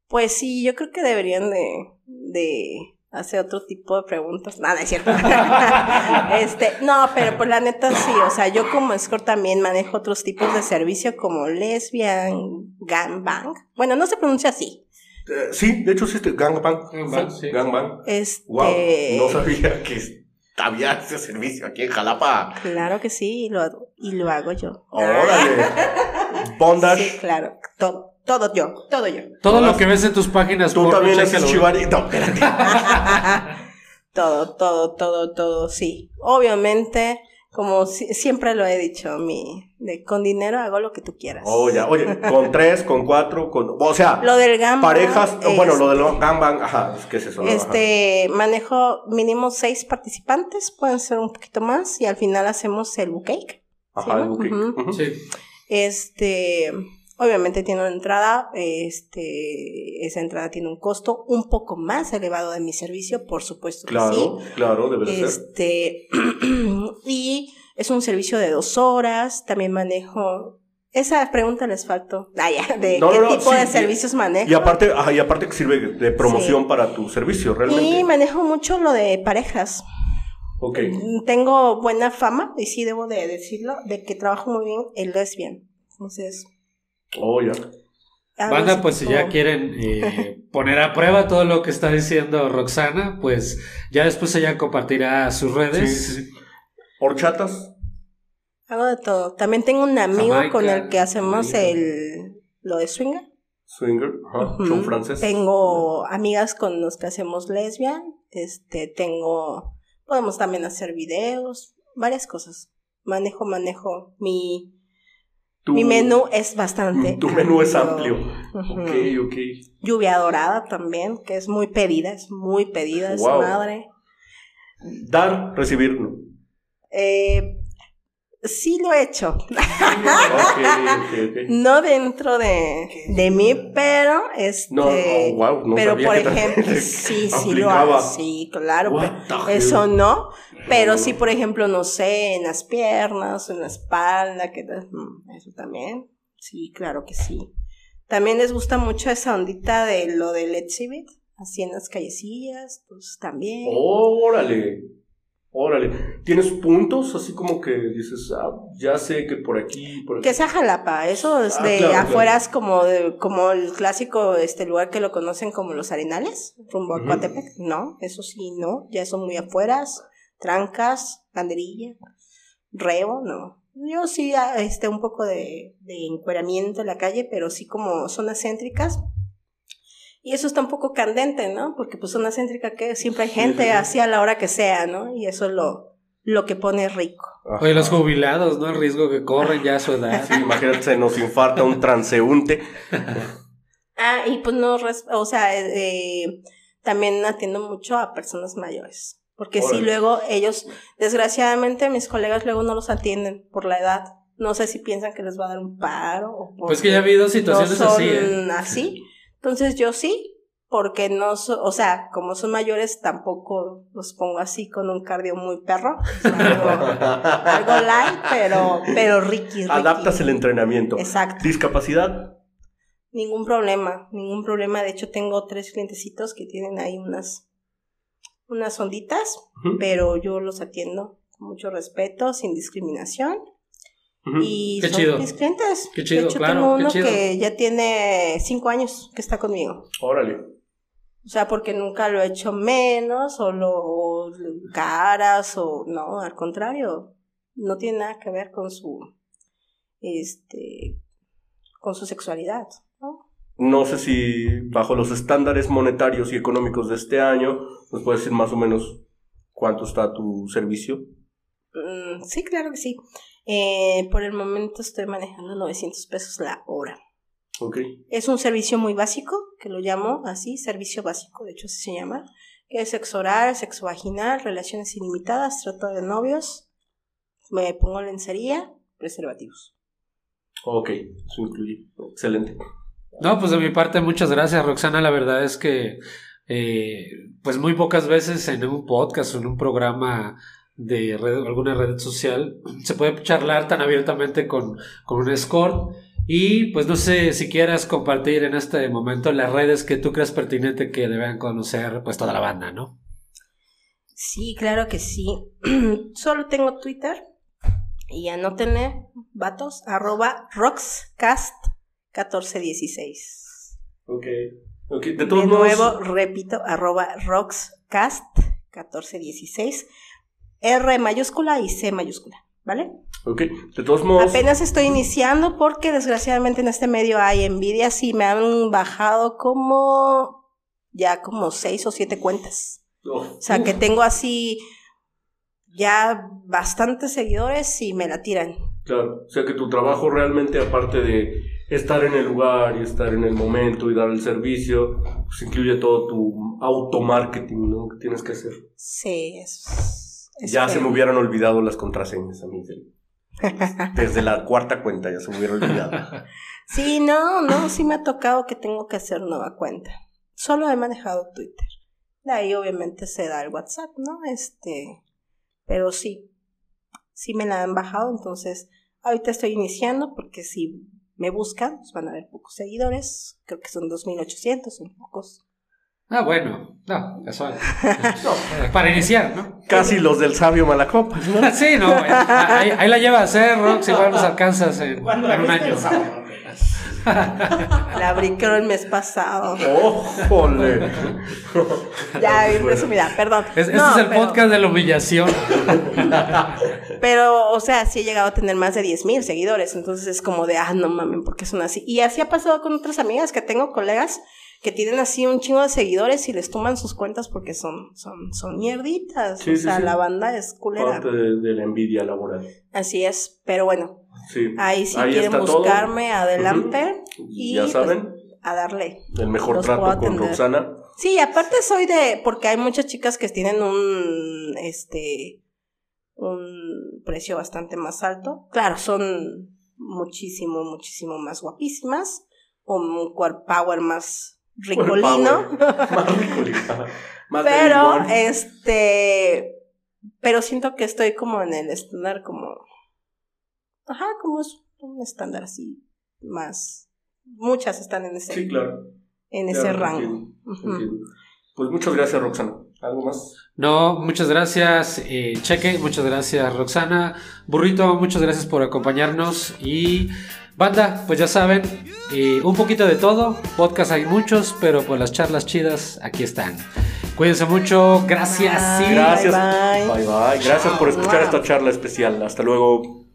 S5: Pues sí, yo creo que deberían de, de hacer otro tipo de preguntas. Nada, es cierto. este, no, pero pues la neta sí, o sea, yo como escort también manejo otros tipos de servicio como lesbian, gangbang. Bueno, no se pronuncia así.
S4: Eh, sí, de hecho sí, este, gangbang.
S3: Gangbang, sí.
S4: Gangbang.
S5: Este,
S4: Wow, no sabía que había ese servicio aquí en Jalapa.
S5: Claro que sí, y lo, hago- y lo hago yo.
S4: Órale. Bondage.
S5: Sí, claro, todo, todo yo, todo yo.
S3: Todo lo que ves en tus páginas
S4: Tú
S3: porno,
S4: también haces chivari. No, espérate.
S5: todo, todo, todo, todo, sí. Obviamente, como si- siempre lo he dicho, mi, de, con dinero hago lo que tú quieras.
S4: Oh, ya. Oye, con tres, con cuatro, con. O sea,
S5: Lo del gamba.
S4: parejas. Bueno, lo
S5: este,
S4: del gangbang. Ajá, ¿qué es eso? Ajá.
S5: Este, manejo mínimo seis participantes, pueden ser un poquito más, y al final hacemos el bouquet.
S4: Ajá,
S5: ¿sí,
S4: el
S5: no?
S3: Sí.
S5: Este, obviamente tiene una entrada, este, esa entrada tiene un costo un poco más elevado de mi servicio, por supuesto que sí.
S4: Claro, claro, debe ser.
S5: Este, y es un servicio de dos horas, también manejo, esa pregunta les faltó, ah, ya, de
S4: No,
S5: qué
S4: no, no,
S5: tipo
S4: sí,
S5: de servicios manejo.
S4: Y aparte, ajá, y aparte que sirve de promoción para tu servicio, realmente.
S5: Y manejo mucho lo de parejas.
S4: Ok.
S5: Tengo buena fama, y sí debo de decirlo, de que trabajo muy bien el lesbian. Entonces,
S4: Oh, ya.
S3: Banda, pues si ya quieren eh, poner a prueba todo lo que está diciendo Roxana, pues ya después ella compartirá sus
S4: Sí,
S3: redes.
S4: sí, sí. ¿Horchatas?
S5: Hago de todo. También tengo un amigo
S3: Jamaica,
S5: con el que hacemos
S3: Jamaica.
S5: el lo de swinger.
S4: Swinger, ajá, francés.
S5: Tengo amigas con los que hacemos lesbian. Este, tengo, podemos también hacer videos, varias cosas. Manejo, manejo. Mi,
S4: Tu-
S5: mi menú es bastante.
S4: Tu menú es amplio.
S5: Ujú.
S4: Ok, ok.
S5: Lluvia dorada también, que es muy pedida, es muy pedida
S4: Wow.
S5: madre.
S4: Dar, recibir.
S5: Eh, sí lo he hecho. No dentro de, de mí, pero este.
S4: No, no, wow, no
S5: pero por ejemplo, sí, sí lo hago. Sí, claro. Pero eso no. Pero sí, por ejemplo, no sé, en las piernas, en la espalda, que mm, eso también. Sí, claro que sí. También les gusta mucho esa ondita de lo del exhibit, así en las callecillas, pues también.
S4: Órale, órale. ¿Tienes puntos así como que dices, ah, ya sé que por aquí, por aquí?
S5: Que sea Jalapa, eso es
S4: Ah,
S5: de
S4: claro,
S5: afuera es como de, como el clásico este lugar que lo conocen como los Arenales, rumbo a. Coatepec. No, eso sí, no, ya son muy afueras, trancas, banderilla, reo, no. Yo sí, ah, este, un poco de, de encueramiento en la calle, pero sí como zonas céntricas. Y eso está un poco candente, ¿no? Porque pues zona céntrica que siempre hay gente
S4: sí, sí.
S5: así a la hora que sea, ¿no? Y eso es lo, lo que pone rico.
S4: Ajá.
S3: Oye, los jubilados, ¿no? El riesgo que corren ya a su edad.
S4: Sí, imagínate, se nos infarta un transeúnte.
S5: Ah, y pues no, o sea, eh, eh, también atiendo mucho a personas mayores. Porque sí,
S4: Órale.
S5: luego ellos, desgraciadamente, mis colegas luego no los atienden por la edad. No sé si piensan que les va a dar un paro o
S3: Pues que ya ha habido
S5: no
S3: situaciones
S5: son
S3: así, ¿eh?
S5: así. Entonces yo sí, porque no, so- o sea, como son mayores, tampoco los pongo así con un cardio muy perro. O sea, algo, algo light, pero, pero Ricky, Ricky.
S4: Adaptas el entrenamiento.
S5: Exacto.
S4: Discapacidad.
S5: Ningún problema, ningún problema. De hecho, tengo tres clientecitos que tienen ahí unas, unas onditas, pero yo los atiendo con mucho respeto, sin discriminación. Y
S3: Qué
S5: son
S3: chido.
S5: mis clientes.
S3: Qué chido,
S5: de hecho,
S3: claro,
S5: tengo
S3: qué
S5: uno
S3: chido.
S5: que ya tiene cinco años que está conmigo.
S4: Órale.
S5: O sea, porque nunca lo he hecho menos, o lo caras, o no, al contrario, no tiene nada que ver con su, este, con su sexualidad, ¿no?
S4: No sé si bajo los estándares monetarios y económicos de este año, nos puedes decir más o menos cuánto está tu servicio.
S5: Mm, sí, claro que sí. Eh, por el momento estoy manejando 900 pesos la hora.
S4: Ok.
S5: Es un servicio muy básico, que lo llamo así, servicio básico, de hecho así se llama, que es sexo oral, sexo vaginal, relaciones ilimitadas, trato de novios, me pongo lencería, preservativos.
S4: Ok, eso incluye. Excelente.
S3: No, pues de mi parte muchas gracias Roxana, la verdad es que eh, pues muy pocas veces en un podcast o en un programa de red, alguna red social se puede charlar tan abiertamente con, con un escort. Y pues no sé si quieras compartir en este momento las redes que tú creas pertinente que deban conocer pues toda la banda, ¿no?
S5: Sí, claro que sí. Solo tengo Twitter y anótenle, vatos, arroba roxcast
S4: 1416. Ok. okay.
S5: De,
S4: todos de
S5: nuevo, repito, arroba rockscast 1416. R mayúscula y C mayúscula, ¿vale?
S4: Ok, de todos modos.
S5: Apenas estoy iniciando porque desgraciadamente en este medio hay envidias y me han bajado como ya como seis o siete cuentas.
S4: Oh,
S5: o sea, que tengo así ya bastantes seguidores y me la tiran.
S4: Claro, o sea que tu trabajo realmente aparte de estar en el lugar y estar en el momento y dar el servicio, pues incluye todo tu automarketing, ¿no? Que tienes que hacer.
S5: Sí, es. es
S4: ya se me hubieran olvidado las contraseñas a mí. Desde la cuarta cuenta ya se me hubiera olvidado.
S5: Sí, no, no, sí me ha tocado que tengo que hacer nueva cuenta. Solo he manejado Twitter. De ahí obviamente se da el WhatsApp, ¿no? Este, pero sí, sí me la han bajado, entonces ahorita estoy iniciando porque si me buscan, pues van a haber pocos seguidores, creo que son 2.800, son pocos.
S3: Ah, bueno. No, casual. Para iniciar, ¿no?
S4: Casi los del sabio Malacopa, ¿no?
S3: sí, no. Ahí, ahí la llevas, ¿eh, Rox? Igual nos alcanzas en, en un año.
S5: La abrí creo el mes pasado.
S4: ¡Ójole!
S5: Ya, bien presumida, perdón.
S3: Es- este
S5: No,
S3: es el
S5: pero-
S3: podcast de la humillación.
S5: Pero, o sea, sí he llegado a tener más de 10 mil seguidores. Entonces es como de, ah, no mames, ¿por qué son así? Y así ha pasado con otras amigas que tengo, colegas, que tienen así un chingo de seguidores y les toman sus cuentas porque son, son, son mierditas.
S4: Sí,
S5: o
S4: sí,
S5: sea,
S4: sí.
S5: la banda es culera.
S4: Parte de, de la envidia laboral.
S5: Así es, pero bueno,
S4: Sí.
S5: ahí si
S4: Ahí
S5: quieren
S4: está todo.
S5: buscarme, adelante.
S4: Y
S5: Y
S4: ya
S5: pues,
S4: saben,
S5: a darle.
S4: el mejor
S5: los
S4: trato con
S5: atender.
S4: Roxana.
S5: Sí, aparte soy de, porque hay muchas chicas que tienen un, este, un precio bastante más alto. Claro, son muchísimo, muchísimo más guapísimas, con un core power más ricolino.
S4: Más ricolino.
S5: Pero, este, pero siento que estoy como en el estándar como, ajá, como es un estándar así, más, muchas están en ese,
S4: Sí, claro.
S5: en ese rango.
S4: entiendo,
S5: Ujú.
S4: entiendo. Pues muchas gracias, Roxana. ¿Algo más?
S3: No, muchas gracias, eh, Cheque, muchas gracias, Roxana. Burrito, muchas gracias por acompañarnos. Y banda, pues ya saben, eh, un poquito de todo. Podcast hay muchos, pero pues las charlas chidas aquí están. Cuídense mucho, gracias.
S5: Bye.
S3: y-
S4: Gracias.
S5: bye.
S4: Bye bye. Gracias por escuchar esta charla especial. Hasta luego.